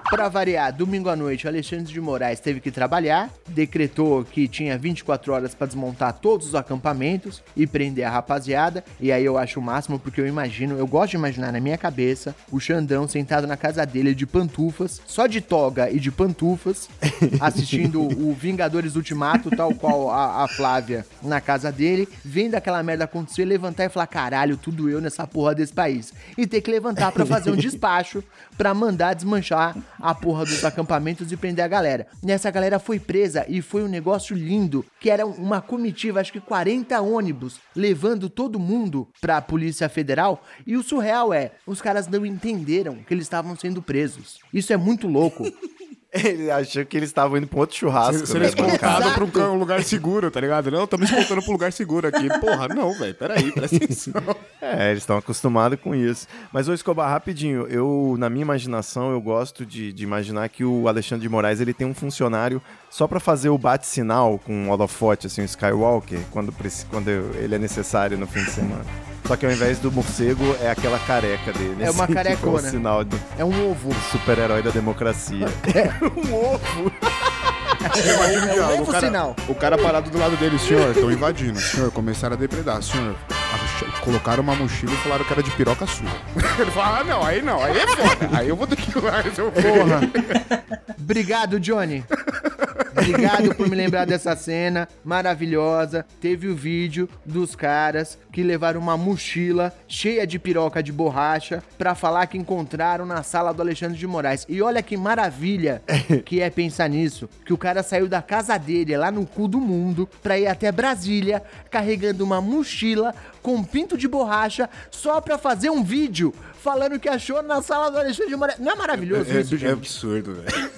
Pra variar, domingo à noite, o Alexandre de Moraes teve que trabalhar, decretou que tinha 24 horas pra desmontar todos os acampamentos e prender a rapaziada. E aí eu acho o máximo porque eu imagino, eu gosto de imaginar na minha cabeça o Xandão sentado na casa dele de pantufas, só de toga e de pantufas, assistindo o Vingadores Ultimato, tal qual a, a Flávia na casa dele, vendo aquela merda acontecer, levantar e falar: caralho, tudo eu nessa porra desse país. E ter que levantar pra fazer um despacho pra mandar desmanchar a porra dos acampamentos e prender a galera. Nessa galera foi presa e foi um negócio lindo, que era uma comitiva, acho que 40 ônibus, levando todo mundo pra Polícia Federal. E o surreal é, os caras não entenderam que eles estavam sendo presos. Isso é muito louco. Ele achou que eles estavam indo pra um outro churrasco. Sendo né, escoltado pra um, um lugar seguro, tá ligado? Não, estamos escoltando pra um lugar seguro aqui. Porra, não, velho, peraí, presta atenção. É, eles estão acostumados com isso. Mas, ô Escobar, rapidinho, eu, na minha imaginação, eu gosto de, de imaginar que o Alexandre de Moraes, ele tem um funcionário só pra fazer o bate-sinal com um holofote, assim, o Skywalker, quando, quando ele é necessário no fim de semana. Só que ao invés do morcego, é aquela careca dele. É uma assim, carecona. É um sinal do É um ovo. super-herói da democracia. um ovo. Imagina que, ó, novo o, cara, sinal. o cara parado do lado dele, senhor, estão invadindo. Senhor, começaram a depredar. Senhor, colocaram uma mochila e falaram que era de piroca sua. Ele fala, ah, não, aí não, aí é foda. Aí eu vou ter que ir lá resolver. Porra. Obrigado, Johnny. Obrigado por me lembrar dessa cena maravilhosa. Teve o vídeo dos caras que levaram uma mochila cheia de piroca de borracha pra falar que encontraram na sala do Alexandre de Moraes. E olha que maravilha que é pensar nisso, que o cara saiu da casa dele lá no cu do mundo pra ir até Brasília carregando uma mochila com pinto de borracha só pra fazer um vídeo falando que achou na sala do Alexandre de Moraes. Não é maravilhoso É, isso, é gente? absurdo, velho.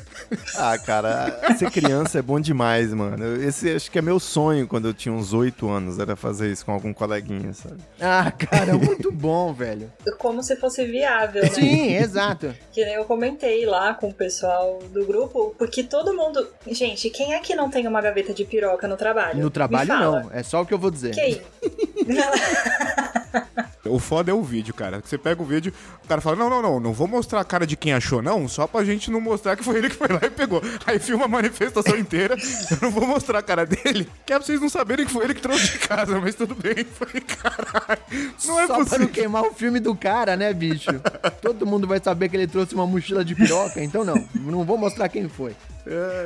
Ah, cara, ser criança é bom demais, mano. Esse acho que é meu sonho quando eu tinha uns 8 anos, era fazer isso com algum coleguinha, sabe? Ah, cara, muito bom, velho. Como se fosse viável, né? Sim, exato. Que nem eu comentei lá com o pessoal do grupo, porque todo mundo. Gente, quem é que não tem uma gaveta de piroca no trabalho? No trabalho não, é só o que eu vou dizer. Que O foda é o vídeo, cara. Você pega o vídeo, o cara fala: Não, não, não, não vou mostrar a cara de quem achou, não, só pra gente não mostrar que foi ele que foi lá e pegou. Aí filma a manifestação inteira, eu não vou mostrar a cara dele, que é pra vocês não saberem que foi ele que trouxe de casa, mas tudo bem, foi caralho. Não é Só pra possível. não queimar o filme do cara, né, bicho? Todo mundo vai saber que ele trouxe uma mochila de piroca, então não, não vou mostrar quem foi.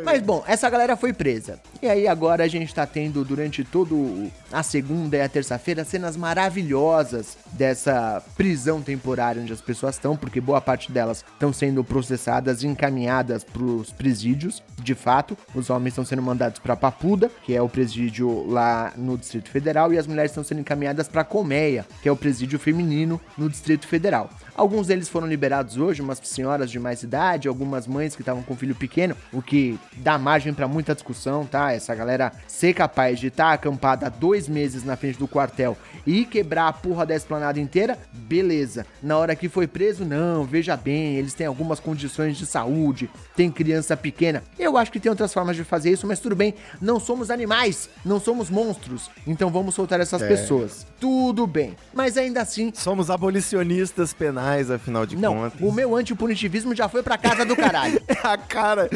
Mas bom, essa galera foi presa. E aí agora a gente tá tendo durante todo a segunda e a terça-feira cenas maravilhosas dessa prisão temporária onde as pessoas estão, porque boa parte delas estão sendo processadas e encaminhadas pros presídios. De fato, os homens estão sendo mandados pra Papuda, que é o presídio lá no Distrito Federal, e as mulheres estão sendo encaminhadas pra Colmeia, que é o presídio feminino no Distrito Federal. Alguns deles foram liberados hoje, umas senhoras de mais idade, algumas mães que estavam com filho pequeno, o que dá margem pra muita discussão, tá? Essa galera ser capaz de estar acampada dois meses na frente do quartel e quebrar a porra da esplanada inteira, beleza. Na hora que foi preso, não, veja bem, eles têm algumas condições de saúde, tem criança pequena. Eu acho que tem outras formas de fazer isso, mas tudo bem, não somos animais, não somos monstros, então vamos soltar essas É. pessoas. Tudo bem, mas ainda assim, Somos abolicionistas penais, afinal de não, contas. o meu antipunitivismo já foi pra casa do caralho. a cara.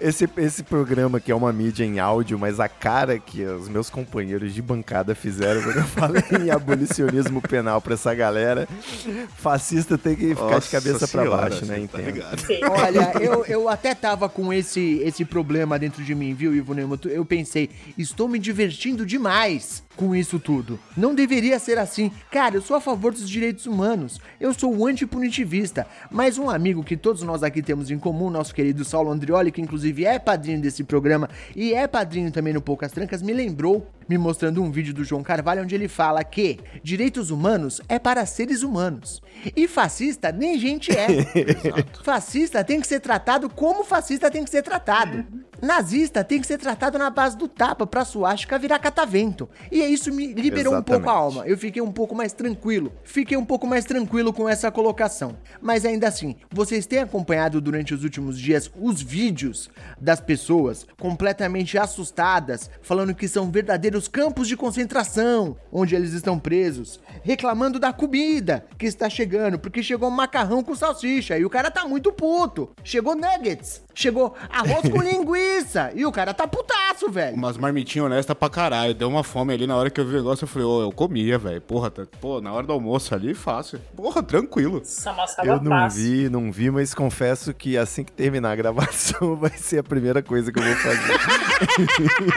Esse, esse programa que é uma mídia em áudio, mas a cara que os meus companheiros de bancada fizeram quando eu falei em abolicionismo penal pra essa galera, fascista tem que ficar de Nossa cabeça pra senhora, baixo, né? tá ligado. Olha, eu, eu até tava com esse, esse problema dentro de mim, viu, Ivo Neumann? Eu pensei, estou me divertindo demais com isso tudo. Não deveria ser assim. Cara, eu sou a favor dos direitos humanos. Eu sou antipunitivista. Mas um amigo que todos nós aqui temos em comum, nosso querido Saulo Andrioli, que inclusive é padrinho desse programa e é padrinho também no Poucas Trancas, me lembrou, me mostrando um vídeo do João Carvalho, onde ele fala que direitos humanos é para seres humanos. E fascista nem gente é. Fascista tem que ser tratado como fascista tem que ser tratado. Nazista tem que ser tratado na base do tapa pra suástica virar catavento. E isso me liberou um pouco a Exatamente. alma. Eu fiquei um pouco mais tranquilo. Fiquei um pouco mais tranquilo com essa colocação. Mas ainda assim, vocês têm acompanhado durante os últimos dias os vídeos das pessoas completamente assustadas, falando que são verdadeiros campos de concentração, onde eles estão presos, reclamando da comida que está chegando, porque chegou macarrão com salsicha e o cara tá muito puto. Chegou nuggets, chegou arroz com linguiça e o cara tá putaço, velho. Umas marmitinhas honestas pra caralho. Deu uma fome ali na hora que eu vi o negócio. Eu falei, ô, eu comia, velho. Porra, tá- pô, na hora do almoço ali, fácil. Porra, tranquilo. Eu não vi, não vi, mas confesso que assim que terminar a gravação vai ser a primeira coisa que eu vou fazer.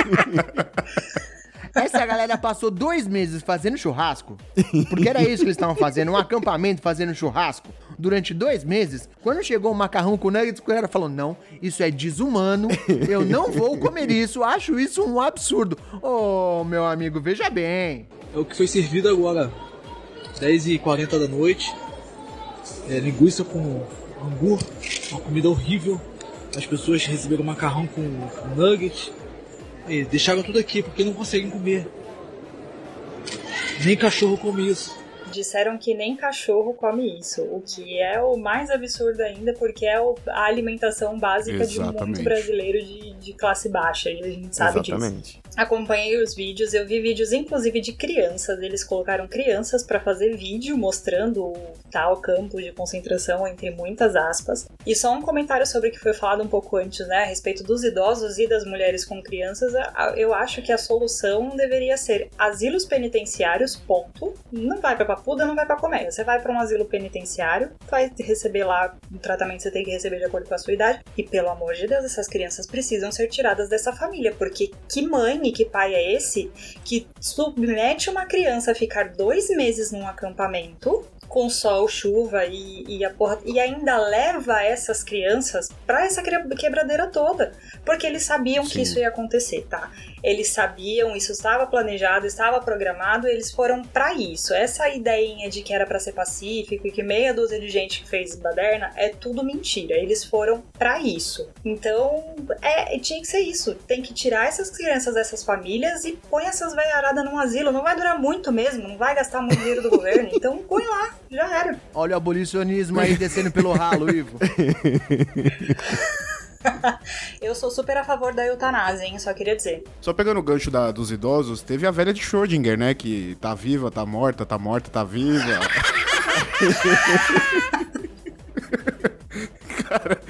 Essa galera passou dois meses fazendo churrasco, porque era isso que eles estavam fazendo, um acampamento fazendo churrasco. Durante dois meses, quando chegou o macarrão com nuggets, o cara falou: Não, isso é desumano, eu não vou comer isso, acho isso um absurdo. Ô, meu amigo, veja bem. É o que foi servido agora, 10h40 da noite. É, linguiça com angu, uma comida horrível. As pessoas receberam macarrão com, com nugget. E deixaram tudo aqui porque não conseguem comer. Nem cachorro come isso. Disseram que nem cachorro come isso, o que é o mais absurdo ainda, porque é a alimentação básica de Exatamente. muito brasileiro de, de classe baixa, e a gente sabe disso. Exatamente. Acompanhei os vídeos, eu vi vídeos inclusive de crianças. Eles colocaram crianças pra fazer vídeo mostrando o tal campo de concentração, entre muitas aspas. E só um comentário sobre o que foi falado um pouco antes, né, a respeito dos idosos e das mulheres com crianças. Eu acho que a solução deveria ser asilos penitenciários, ponto. Não vai pra Papuda, não vai pra Colmeia. Você vai pra um asilo penitenciário, vai receber lá o tratamento que você tem que receber de acordo com a sua idade. E pelo amor de Deus, essas crianças precisam ser tiradas dessa família, porque que mãe e que pai é esse que submete uma criança a ficar dois meses num acampamento com sol, chuva e, e a porra, e ainda leva essas crianças pra essa quebra- quebradeira toda, porque eles sabiam que Sim. isso ia acontecer, tá? Eles sabiam, isso estava planejado, estava programado, eles foram pra isso. Essa ideinha de que era pra ser pacífico e que meia dúzia de gente que fez baderna é tudo mentira. Eles foram pra isso. Então, é, tinha que ser isso. Tem que tirar essas crianças dessas famílias e põe essas velharadas num asilo. Não vai durar muito mesmo, não vai gastar muito dinheiro do governo. Então, põe lá, já era. Olha o abolicionismo aí descendo pelo ralo, Ivo. Eu sou super a favor da eutanásia, hein? Só queria dizer. Só pegando o gancho da- dos idosos, teve a velha de Schrödinger, né? Que tá viva, tá morta, tá morta, tá viva. Cara,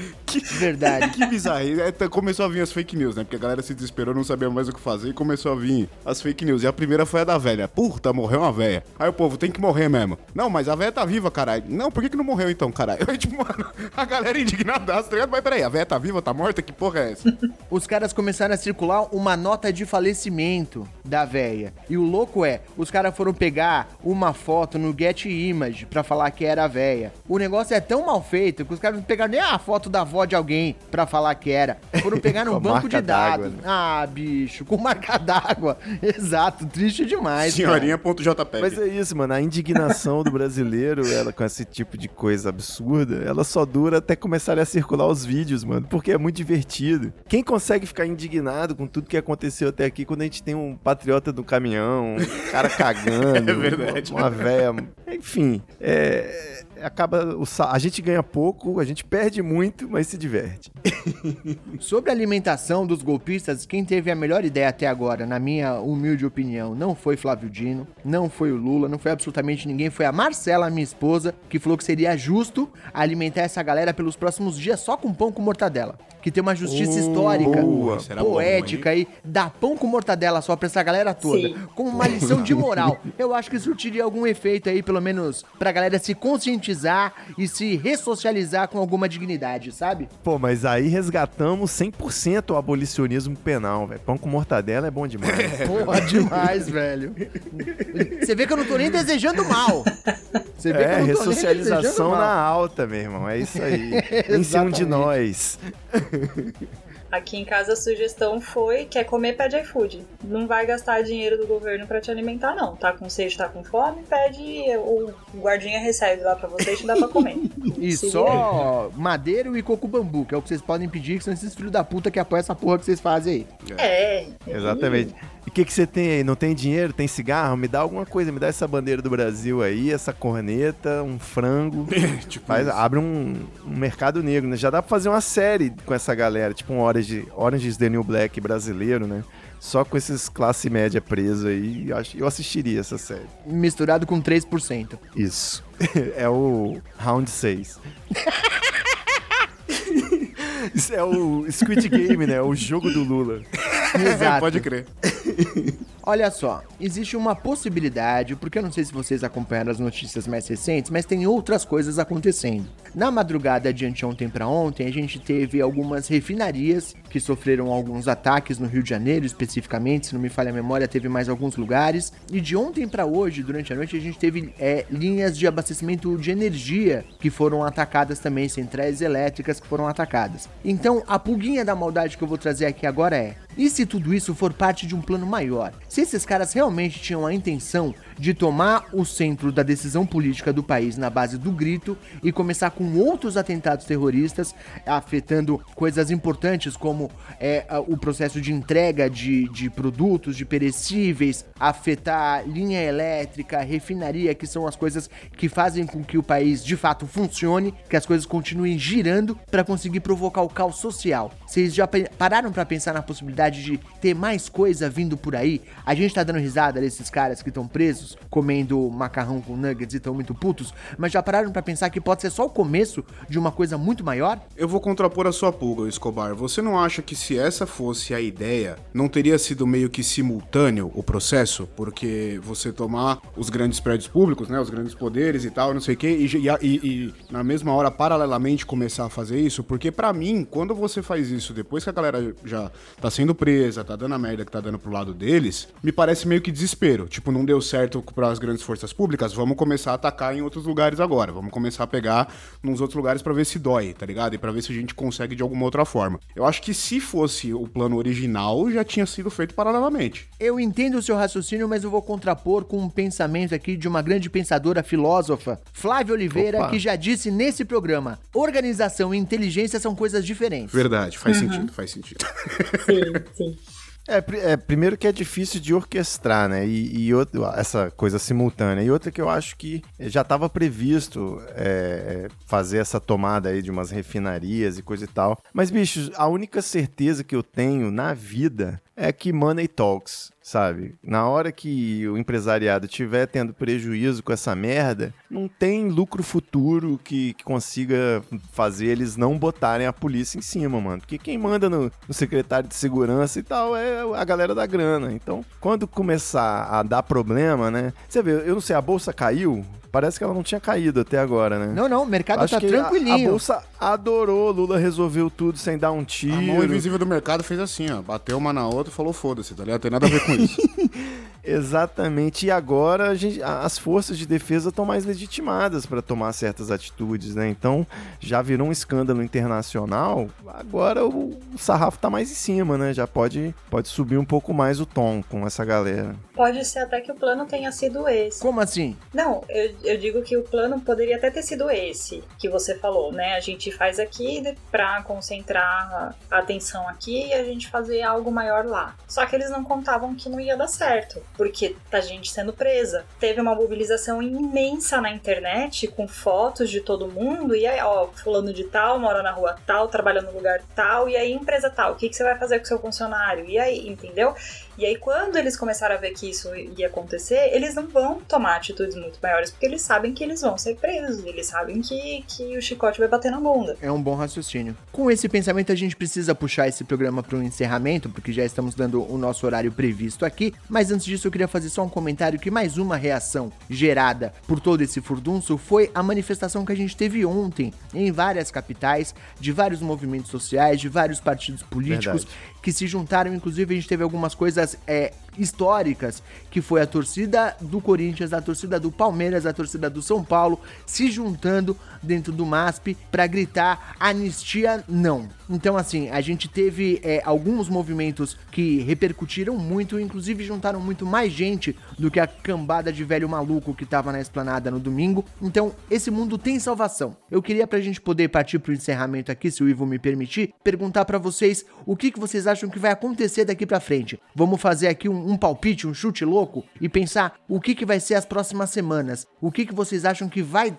verdade. Que bizarro. É, tá- começou a vir as fake news, né? Porque a galera se desesperou, não sabia mais o que fazer e começou a vir as fake news. E a primeira foi a da velha. Puta, morreu uma velha. Aí o povo tem que morrer mesmo. Não, mas a velha tá viva, caralho. Não, por que, que não morreu então, caralho? Aí, tipo, mano, a galera indignadaça, tá ligado? Mas peraí, a velha tá viva, tá morta? Que porra é essa? Os caras começaram a circular uma nota de falecimento da véia. E o louco é, os caras foram pegar uma foto no Get Image pra falar que era a véia. O negócio é tão mal feito que os caras não pegaram nem a foto da avó de alguém pra falar que era. Foram pegar a banco de dados. Ah, bicho, com marca d'água. Exato, triste demais. Senhorinha.jpg. Mas é isso, mano. A indignação do brasileiro, ela com esse tipo de coisa absurda, ela só dura até começarem a circular os vídeos, mano. Porque é muito divertido. Quem consegue ficar indignado com tudo que aconteceu até aqui quando a gente tem um patriota do caminhão, cara cagando, É verdade. uma véia. Enfim, é. Acaba. O, sa- a gente ganha pouco, a gente perde muito, mas se diverte. Sobre a alimentação dos golpistas, quem teve a melhor ideia até agora, na minha humilde opinião, não foi Flávio Dino, não foi o Lula, não foi absolutamente ninguém, foi a Marcela, minha esposa, que falou que seria justo alimentar essa galera pelos próximos dias só com pão com mortadela. Que tem uma justiça Oh, histórica, boa. Bom, poética aí, dar pão com mortadela só pra essa galera toda, Sim. como uma lição de moral. Eu acho que surtiria algum efeito aí, pelo menos, pra galera se conscientizar e se ressocializar com alguma dignidade, sabe? Pô, mas aí resgatamos 100% o abolicionismo penal, velho. Pão com mortadela é bom demais. Porra, demais, velho. Você vê que eu não tô nem desejando mal. Você vê que é, eu não tô nem ressocialização mal. na alta, meu irmão. É isso aí. Em um de nós. Aqui em casa a sugestão foi: quer comer, pede iFood. Não vai gastar dinheiro do governo para te alimentar, não. Tá com sede, tá com fome, pede. O guardinha recebe lá pra você e te dá pra comer. E Se só madeiro e coco bambu, que é o que vocês podem pedir, que são esses filhos da puta que apoiam essa porra que vocês fazem aí. É. Exatamente. E o que, que você tem aí? Não tem dinheiro? Tem cigarro? Me dá alguma coisa, me dá essa bandeira do Brasil aí, essa corneta, um frango. tipo Faz, abre um, um mercado negro, né? Já dá pra fazer uma série com essa galera, tipo um Orange, Orange is the New Black brasileiro, né? Só com esses classe média preso aí, eu assistiria essa série. Misturado com 3%. Isso. é o Round 6. Isso é o Squid Game, né? O jogo do Lula. Exato. Pode crer. Olha só, existe uma possibilidade, porque eu não sei se vocês acompanharam as notícias mais recentes, mas tem outras coisas acontecendo. Na madrugada de anteontem para ontem, a gente teve algumas refinarias que sofreram alguns ataques no Rio de Janeiro, especificamente, se não me falha a memória, teve mais alguns lugares. E de ontem para hoje, durante a noite, a gente teve é, linhas de abastecimento de energia que foram atacadas também, centrais elétricas que foram atacadas. Então, a pulguinha da maldade que eu vou trazer aqui agora é: e se tudo isso for parte de um plano maior? Se esses caras realmente tinham a intenção de tomar o centro da decisão política do país na base do grito e começar com outros atentados terroristas, afetando coisas importantes como é, o processo de entrega de, de produtos, de perecíveis, afetar linha elétrica, refinaria, que são as coisas que fazem com que o país de fato funcione, que as coisas continuem girando para conseguir provocar o caos social. Vocês já pararam para pensar na possibilidade de ter mais coisa vindo por aí? A gente tá dando risada desses caras que estão presos, comendo macarrão com nuggets e estão muito putos, mas já pararam para pensar que pode ser só o começo de uma coisa muito maior? Eu vou contrapor a sua pulga, Escobar. Você não acha que se essa fosse a ideia, não teria sido meio que simultâneo o processo? Porque você tomar os grandes prédios públicos, né, os grandes poderes e tal, não sei o quê, e, e- e- na mesma hora, paralelamente, começar a fazer isso? Porque pra mim, quando você faz isso depois que a galera já tá sendo presa, tá dando a merda que tá dando pro lado deles, me parece meio que desespero. Tipo, não deu certo para as grandes forças públicas, vamos começar a atacar em outros lugares agora. Vamos começar a pegar nos outros lugares pra ver se dói, tá ligado? E pra ver se a gente consegue de alguma outra forma. Eu acho que se fosse o plano original, já tinha sido feito paralelamente. Eu entendo o seu raciocínio, mas eu vou contrapor com um pensamento aqui de uma grande pensadora filósofa, Flávia Oliveira, Opa. que já disse nesse programa: organização e inteligência são coisas diferentes. Verdade, faz Uhum. sentido, faz sentido. Sim, sim. É, é, primeiro que é difícil de orquestrar, né? E, e outro, essa coisa simultânea. E outra que eu acho que já estava previsto é, fazer essa tomada aí de umas refinarias e coisa e tal. Mas, bicho, a única certeza que eu tenho na vida é que money talks, sabe? Na hora que o empresariado estiver tendo prejuízo com essa merda, não tem lucro futuro que, que consiga fazer eles não botarem a polícia em cima, mano. Porque quem manda no, no secretário de segurança e tal é a galera da grana. Então, quando começar a dar problema, né? Você vê, eu não sei, a bolsa caiu? Parece que ela não tinha caído até agora, né? Não, não, o mercado Acho tá que a- tranquilinho. A, bolsa adorou, Lula resolveu tudo sem dar um tiro. A mão invisível do mercado fez assim, ó. Bateu uma na outra e falou, foda-se, tá ligado? Tem nada a ver com isso. Exatamente. E agora a gente- as forças de defesa estão mais legitimadas para tomar certas atitudes, né? Então já virou um escândalo internacional. Agora o, o sarrafo tá mais em cima, né? Já pode, pode subir um pouco mais o tom com essa galera. Pode ser até que o plano tenha sido esse. Como assim? Não, eu, eu digo que o plano poderia até ter sido esse que você falou, né? A gente faz aqui pra concentrar a atenção aqui e a gente fazer algo maior lá. Só que eles não contavam que não ia dar certo, porque tá gente sendo presa. Teve uma mobilização imensa na internet com fotos de todo mundo e aí, ó, fulano de tal, mora na rua tal, trabalha no lugar tal, e aí empresa tal, o que, que você vai fazer com seu funcionário? E aí, entendeu? E aí, quando eles começaram a ver que isso ia acontecer, eles não vão tomar atitudes muito maiores, porque eles sabem que eles vão ser presos, eles sabem que, que o chicote vai bater na bunda. É um bom raciocínio. Com esse pensamento, a gente precisa puxar esse programa para um encerramento, porque já estamos dando o nosso horário previsto aqui. Mas antes disso, eu queria fazer só um comentário que mais uma reação gerada por todo esse furdunço foi a manifestação que a gente teve ontem em várias capitais, de vários movimentos sociais, de vários partidos políticos Verdade. Que se juntaram. Inclusive, a gente teve algumas coisas é, históricas, que foi a torcida do Corinthians, a torcida do Palmeiras, a torcida do São Paulo se juntando dentro do MASP para gritar anistia não. Então, assim, a gente teve é, alguns movimentos que repercutiram muito, inclusive juntaram muito mais gente do que a cambada de velho maluco que tava na esplanada no domingo. Então, esse mundo tem salvação. Eu queria, pra gente poder partir pro encerramento aqui, se o Ivo me permitir, perguntar para vocês o que, que vocês acham que vai acontecer daqui para frente. Vamos fazer aqui um, um, palpite, um chute louco e pensar o que, que vai ser as próximas semanas. O que, que vocês acham que vai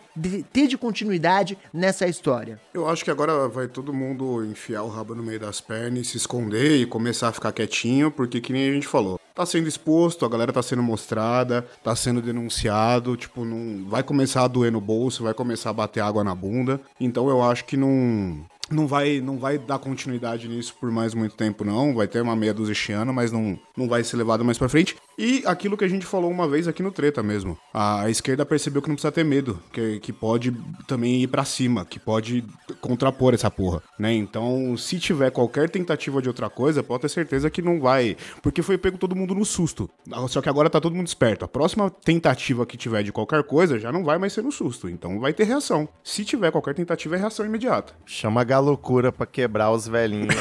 ter de continuidade nessa história? Eu acho que agora vai todo mundo enfiar o rabo no meio das pernas, se esconder e começar a ficar quietinho, porque que nem a gente falou. Tá sendo exposto, a galera tá sendo mostrada, tá sendo denunciado, tipo, não vai começar a doer no bolso, vai começar a bater água na bunda. Então eu acho que não não vai, não vai dar continuidade nisso por mais muito tempo, não. Vai ter uma meia dúzia de ano, mas não, não vai ser levado mais pra frente. E aquilo que a gente falou uma vez aqui no Treta mesmo. A, a esquerda percebeu que não precisa ter medo, que, que pode também ir para cima, que pode contrapor essa porra, né? Então, se tiver qualquer tentativa de outra coisa, pode ter certeza que não vai. Porque foi pego todo mundo no susto. Só que agora tá todo mundo esperto. A próxima tentativa que tiver de qualquer coisa já não vai mais ser no susto. Então vai ter reação. Se tiver qualquer tentativa, é reação imediata. Chama a loucura pra quebrar os velhinhos.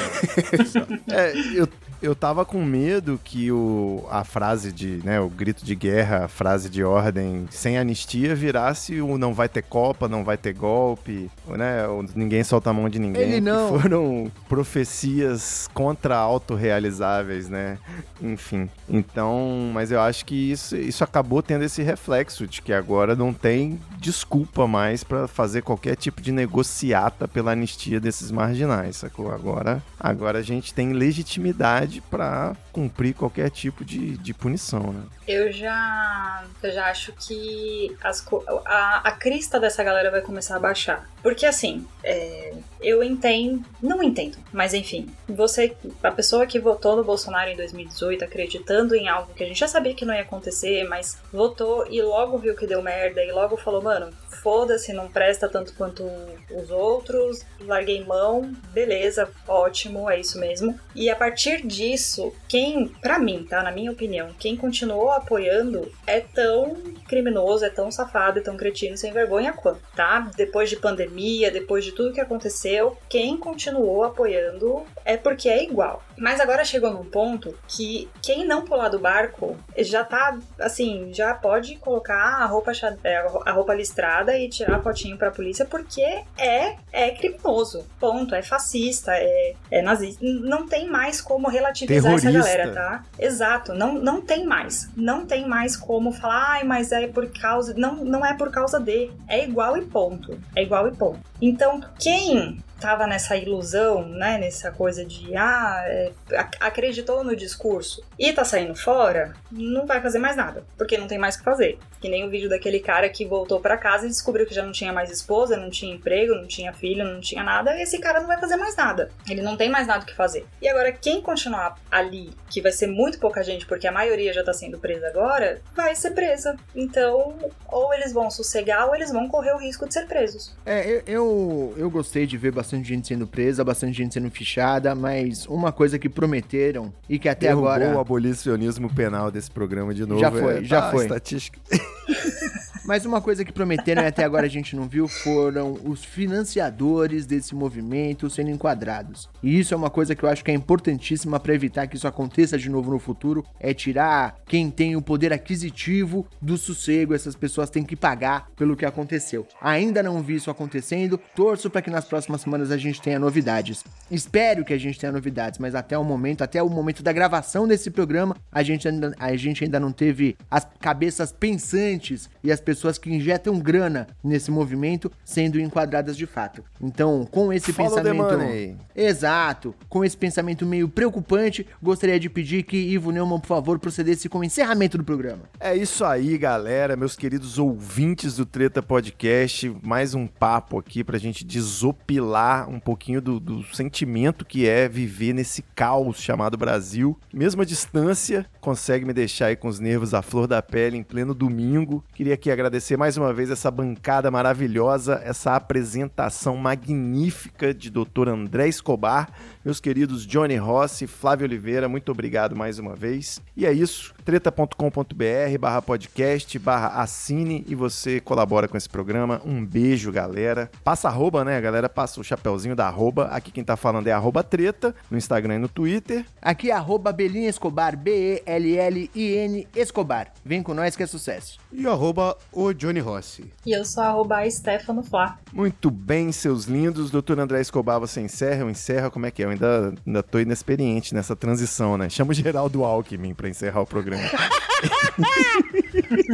é, eu, eu tava com medo que o, a frase de, né, o grito de guerra, a frase de ordem sem anistia virasse o não vai ter Copa, não vai ter golpe, né, ninguém solta a mão de ninguém. Ele não. foram profecias contra autorrealizáveis, né? Enfim. Então, mas eu acho que isso, isso acabou tendo esse reflexo de que agora não tem desculpa mais para fazer qualquer tipo de negociata pela anistia desses marginais, sacou? Agora, agora a gente tem legitimidade para cumprir qualquer tipo de, de punição, né? Eu já, eu já acho que as, a, a crista dessa galera vai começar a baixar. Porque assim, é, eu entendo, não entendo, mas enfim, você, a pessoa que votou no Bolsonaro em 2018 acreditando em algo que a gente já sabia que não ia acontecer, mas votou e logo viu que deu merda e logo falou, mano, foda-se, não presta tanto quanto os outros, larguei mão, beleza, ótimo, é isso mesmo. E a partir disso, quem, para mim, tá, na minha opinião, quem continuou apoiando é tão criminoso, é tão safado, é tão cretino, sem vergonha quanto, tá? Depois de pandemia, depois de tudo que aconteceu, quem continuou apoiando é porque é igual. Mas agora chegou num ponto que quem não pular do barco já tá, assim, já pode colocar a roupa, é, a roupa listrada e tirar a fotinho pra polícia porque é, é criminoso. Ponto. É fascista, é, é nazista. Não tem mais como relativizar Terrorista. essa galera, tá? Exato. Não, não tem mais. Não tem mais como falar, ai, mas é por causa. Não, não é por causa de. É igual e ponto. É igual e ponto. Então, quem tava nessa ilusão, né, nessa coisa de ah, é, acreditou no discurso e tá saindo fora, não vai fazer mais nada, porque não tem mais o que fazer. Que nem o vídeo daquele cara que voltou para casa e descobriu que já não tinha mais esposa, não tinha emprego, não tinha filho, não tinha nada, esse cara não vai fazer mais nada. Ele não tem mais nada o que fazer. E agora quem continuar ali, que vai ser muito pouca gente, porque a maioria já tá sendo presa agora, vai ser presa. Então, ou eles vão sossegar ou eles vão correr o risco de ser presos. É, eu, eu, eu gostei de ver bastante bastante gente sendo presa, bastante gente sendo fichada, mas uma coisa que prometeram e que até Derrubou agora. o abolicionismo penal desse programa de novo. Já foi, é, já tá, foi. Estatística. Mas uma coisa que prometeram e até agora a gente não viu foram os financiadores desse movimento sendo enquadrados. E isso é uma coisa que eu acho que é importantíssima para evitar que isso aconteça de novo no futuro, é tirar quem tem o poder aquisitivo do sossego, essas pessoas têm que pagar pelo que aconteceu. Ainda não vi isso acontecendo, torço para que nas próximas semanas a gente tenha novidades. Espero que a gente tenha novidades, mas até o momento, até o momento da gravação desse programa, a gente ainda, a gente ainda não teve as cabeças pensantes e as pessoas pessoas que injetam grana nesse movimento sendo enquadradas de fato. Então, com esse Follow pensamento. Exato. Com esse pensamento meio preocupante, gostaria de pedir que Ivo Neumann, por favor, procedesse com o encerramento do programa. É isso aí, galera, meus queridos ouvintes do Treta Podcast. Mais um papo aqui pra gente desopilar um pouquinho do, do sentimento que é viver nesse caos chamado Brasil. Mesmo a distância, consegue me deixar aí com os nervos à flor da pele em pleno domingo. Queria aqui agradecer agradecer mais uma vez essa bancada maravilhosa, essa apresentação magnífica de Dr. André Escobar, meus queridos Johnny Rossi, Flávio Oliveira, muito obrigado mais uma vez. E é isso, treta.com.br barra podcast, barra assine e você colabora com esse programa. Um beijo, galera. Passa arroba, né, galera? Passa o chapeuzinho da arroba. Aqui quem tá falando é arroba treta, no Instagram e no Twitter. Aqui é arroba Belinha Escobar, B-E-L-L-I-N Escobar. Vem com nós que é sucesso. E arroba o Johnny Rossi. E eu sou arroba a Stefano Flá. Muito bem, seus lindos. Doutor André Escobar, você encerra ou encerra? Como é que é? Ainda, ainda tô inexperiente nessa transição, né? Chama o Geraldo Alckmin pra encerrar o programa.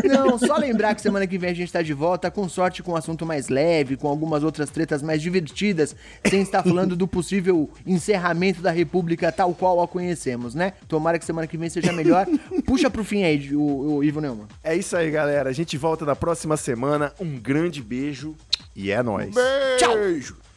Não, só lembrar que semana que vem a gente tá de volta, com sorte com um assunto mais leve, com algumas outras tretas mais divertidas, sem estar falando do possível encerramento da República tal qual a conhecemos, né? Tomara que semana que vem seja melhor. Puxa pro fim aí, o, o Ivo Neumann. É isso aí, galera. A gente volta na próxima semana. Um grande beijo e é nóis. Beijo! Tchau!